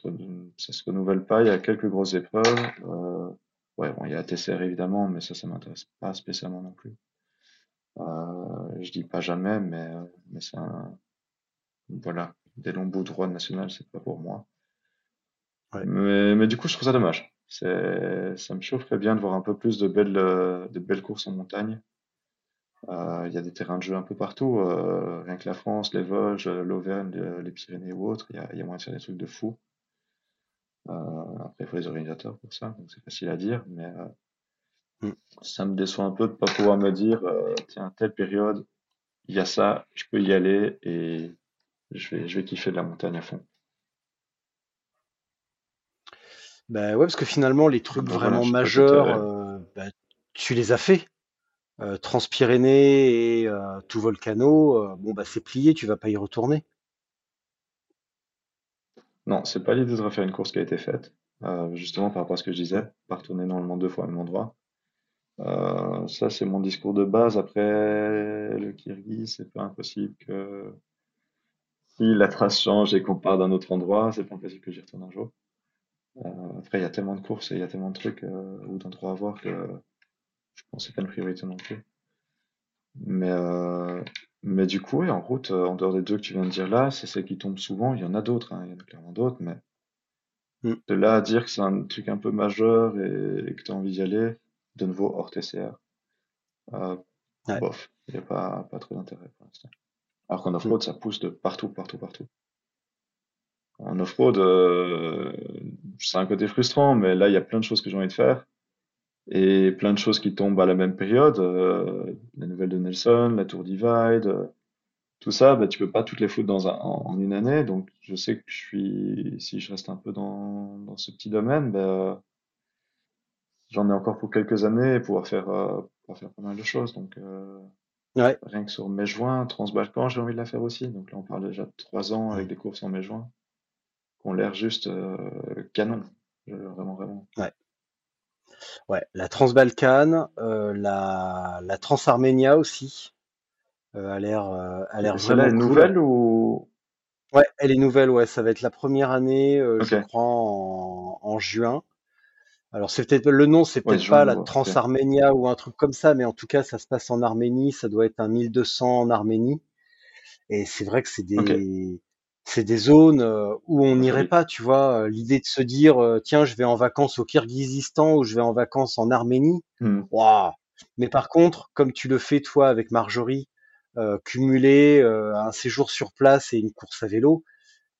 se renouvelle pas. Il y a quelques grosses épreuves. Euh, ouais, bon, il y a TCR évidemment, mais ça, ça m'intéresse pas spécialement non plus. Euh, je dis pas jamais, mais, mais c'est un, voilà, des longs bouts de route national, c'est pas pour moi. Ouais. Mais, mais du coup, je trouve ça dommage. Ça me chaufferait bien de voir un peu plus de belles, de belles courses en montagne. Euh, il y a des terrains de jeu un peu partout, euh, rien que la France, les Vosges, l'Auvergne, les Pyrénées ou autres, il y a, y a moyen de faire des trucs de fou. Euh, après, il faut les organisateurs pour ça, donc c'est facile à dire, mais Mm. ça me déçoit un peu de pas pouvoir me dire, euh, tiens, telle période, il y a ça, je peux y aller et je vais, je vais kiffer de la montagne à fond. Ben ouais, parce que finalement, les trucs vraiment majeurs, euh, ben, tu les as fait. Euh, Transpyrénées et euh, tout Volcano, bon bah c'est plié, tu vas pas y retourner. Non, c'est pas l'idée de refaire une course qui a été faite, justement par rapport à ce que je disais, pas retourner normalement deux fois au même endroit. Euh, ça, c'est mon discours de base. Après, le Kirghiz, c'est pas impossible que si la trace change et qu'on part d'un autre endroit, c'est pas impossible que j'y retourne un jour. Euh, après, il y a tellement de courses et il y a tellement de trucs euh, ou d'endroits à voir que je pense que c'est pas une priorité non plus. Mais, mais du coup, ouais, en route, en dehors des deux que tu viens de dire là, c'est celles qui tombent souvent. Il y en a d'autres, hein, il y en a clairement d'autres, mais Mm. de là à dire que c'est un truc un peu majeur et, et que tu as envie d'y aller, de nouveau hors TCR, euh, Ouais. bof, il n'y a pas, pas trop d'intérêt pour l'instant. Alors qu'en Mm. off-road, ça pousse de partout, partout, partout. En off-road, euh, c'est un côté frustrant, mais là, il y a plein de choses que j'ai envie de faire. Et plein de choses qui tombent à la même période. euh, la nouvelle de Nelson, la Tour Divide, euh, tout ça, bah, tu peux pas toutes les foutre dans un, en, en une année. Donc, je sais que je suis, si je reste un peu dans, dans ce petit domaine, bah, j'en ai encore pour quelques années et pouvoir faire, euh, pouvoir faire pas mal de choses. Donc, euh, Ouais. rien que sur mai-juin, Transbalkan, j'ai envie de la faire aussi. Donc là, on parle déjà de trois ans avec des courses en mai-juin qui ont l'air juste euh, canon. Vraiment, vraiment. Ouais, la Transbalkane, euh, la, la Transarménia aussi, euh, a l'air, euh, a l'air Celle-là vraiment est nouvelle ou? Ouais, elle est nouvelle, ouais, ça va être la première année, je crois, en, en juin. Alors c'est peut-être le nom, c'est peut-être pas la. Transarménia ou un truc comme ça, mais en tout cas, ça se passe en Arménie, ça doit être un 1200 en Arménie. Et c'est vrai que c'est des, c'est des zones euh, où on n'irait pas, tu vois. Euh, L'idée de se dire, euh, tiens, je vais en vacances au Kirghizistan ou je vais en vacances en Arménie. Hmm. Waouh! Mais par contre, comme tu le fais toi avec Marjorie, euh, cumuler euh, un séjour sur place et une course à vélo,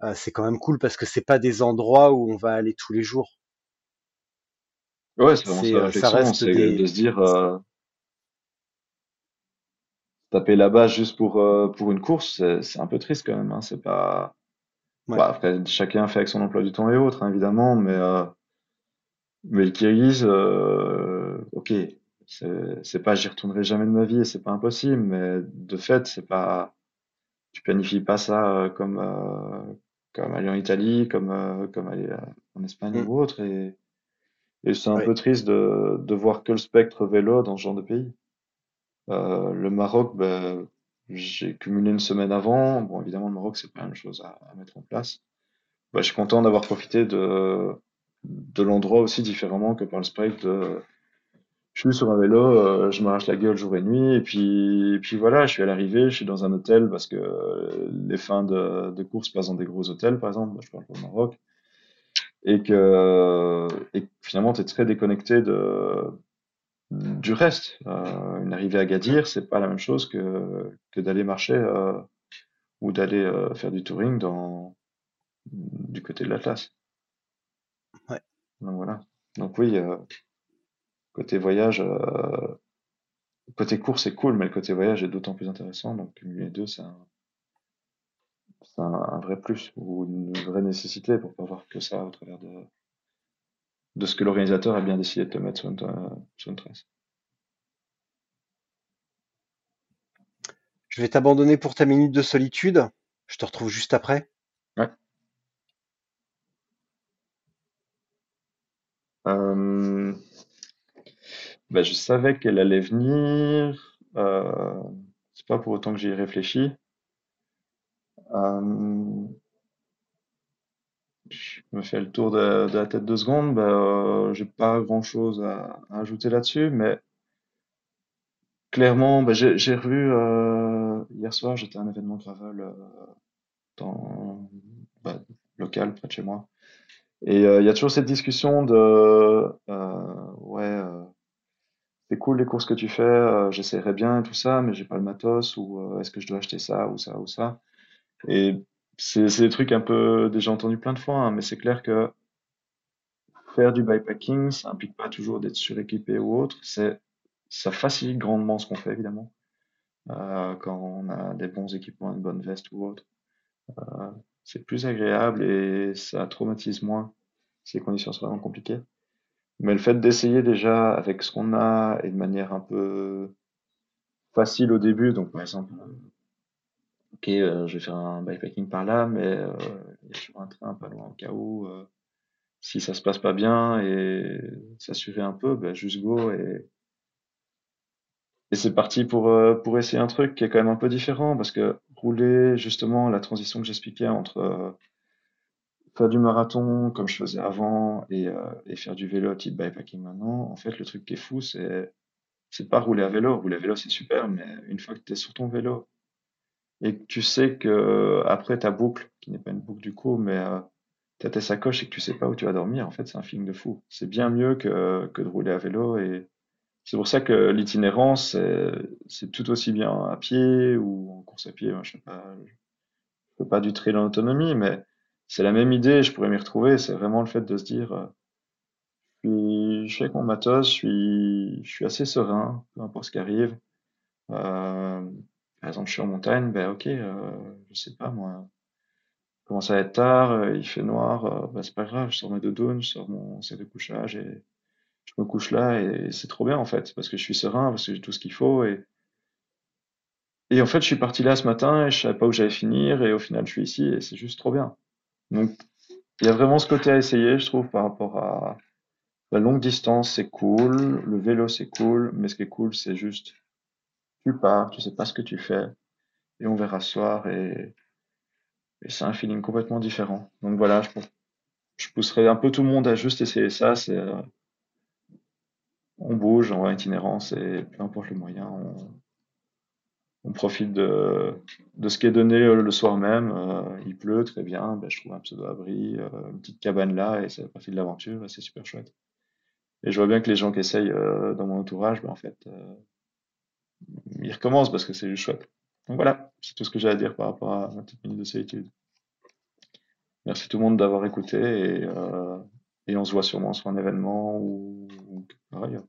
euh, c'est quand même cool parce que c'est pas des endroits où on va aller tous les jours. Ouais, c'est vraiment la euh, réflexion, reste c'est des, de se dire, euh, taper là-bas juste pour, euh, pour une course, c'est c'est un peu triste quand même, hein. C'est pas, ouais, bah, après, chacun fait avec son emploi du temps et autres, hein, évidemment, mais, euh, mais le Kirghiz, euh, ok, c'est c'est pas j'y retournerai jamais de ma vie et c'est pas impossible, mais de fait, c'est pas, tu planifies pas ça euh, comme, euh, comme aller en Italie, comme, euh, comme aller euh, en Espagne mm, ou autre, et, et c'est un peu triste de, de voir que le spectre vélo dans ce genre de pays. Euh, le Maroc, ben, j'ai cumulé une semaine avant. Bon, évidemment, le Maroc, c'est pas même chose à, à mettre en place. Ben, je suis content d'avoir profité de, de l'endroit aussi différemment que par le spectre de, je suis sur un vélo, euh, je m'arrache la gueule jour et nuit, et puis, et puis voilà, je suis à l'arrivée, je suis dans un hôtel parce que les fins de, de course passent dans des gros hôtels, par exemple, je parle pour le Maroc, et que, et finalement, tu es très déconnecté de, du reste. Euh, une arrivée à Gadir, c'est pas la même chose que, que d'aller marcher euh, ou d'aller euh, faire du touring dans, du côté de l'Atlas. ouais. Donc voilà. Donc oui, euh, côté voyage, euh, côté course c'est cool, mais le côté voyage est d'autant plus intéressant. Donc les deux, c'est un, c'est un, un vrai plus ou une vraie nécessité pour pas voir que ça au travers de, de ce que l'organisateur a bien décidé de te mettre sur une, sur une trace. Je vais t'abandonner pour ta minute de solitude. Je te retrouve juste après. Ouais. Euh, bah, je savais qu'elle allait venir. Euh, c'est pas pour autant que j'y ai réfléchi. Euh, je me fais le tour de, la tête deux secondes. Bah, j'ai pas grand-chose à, à ajouter là-dessus, mais clairement, bah, j'ai j'ai revu euh, hier soir. J'étais à un événement gravel euh, dans bah, local près de chez moi. Et il y a toujours cette discussion de ouais, c'est cool les courses que tu fais, j'essaierai bien et tout ça, mais j'ai pas le matos ou est-ce que je dois acheter ça ou ça ou ça? Et c'est des trucs un peu déjà entendus plein de fois, hein, mais c'est clair que faire du bikepacking, ça implique pas toujours d'être suréquipé ou autre. C'est ça facilite grandement ce qu'on fait évidemment. Euh, quand on a des bons équipements, une bonne veste ou autre. Euh, c'est plus agréable et ça traumatise moins si les conditions sont vraiment compliquées. Mais le fait d'essayer déjà avec ce qu'on a et de manière un peu facile au début, donc par exemple, ok, euh, je vais faire un bikepacking par là, mais euh, un train pas loin au cas où. euh, si ça se passe pas bien et s'assurer un peu, ben juste go et, et c'est parti pour, euh, pour essayer un truc qui est quand même un peu différent parce que rouler justement la transition que j'expliquais entre faire du marathon comme je faisais avant et, et faire du vélo type bikepacking maintenant, en fait, le truc qui est fou, c'est c'est pas rouler à vélo. Rouler à vélo, c'est super, mais une fois que tu es sur ton vélo et que tu sais que après ta boucle, qui n'est pas une boucle du coup, mais euh, t'as tes sacoches et que tu sais pas où tu vas dormir, en fait, c'est un feeling de fou. C'est bien mieux que, que de rouler à vélo et c'est pour ça que l'itinérance, c'est tout aussi bien à pied ou en course à pied. Je je fais pas du trail en autonomie, mais c'est la même idée, je pourrais m'y retrouver. C'est vraiment le fait de se dire, euh, je suis, avec mon matos, je suis, je suis assez serein, peu importe ce qui arrive. Euh, par exemple, je suis en montagne, ben ok, euh, je sais pas moi, commence à être tard, euh, il fait noir, euh, ben c'est pas grave, je sors mes doudounes, je sors mon sac de couchage et je me couche là et c'est trop bien en fait, parce que je suis serein, parce que j'ai tout ce qu'il faut et, et en fait, je suis parti là ce matin et je savais pas où j'allais finir et au final, je suis ici et c'est juste trop bien. Donc, il y a vraiment ce côté à essayer, je trouve, par rapport à la longue distance, c'est cool, le vélo, c'est cool, mais ce qui est cool, c'est juste, tu pars, tu sais pas ce que tu fais et on verra ce soir et, c'est un feeling complètement différent. Donc voilà, je, pousserais un peu tout le monde à juste essayer ça, c'est, on bouge, on va en itinérance et peu importe le moyen, on, profite de, ce qui est donné euh, le soir même. Euh, il pleut, très bien, ben, je trouve un pseudo-abri, euh, une petite cabane là, et c'est partie de l'aventure, et c'est super chouette. Et je vois bien que les gens qui essayent dans mon entourage, ben, en fait, ils recommencent parce que c'est juste chouette. Donc voilà, c'est tout ce que j'ai à dire par rapport à ma petite minute de solitude. Merci tout le monde d'avoir écouté, et, euh, on se voit sûrement sur un événement ou, ou ailleurs.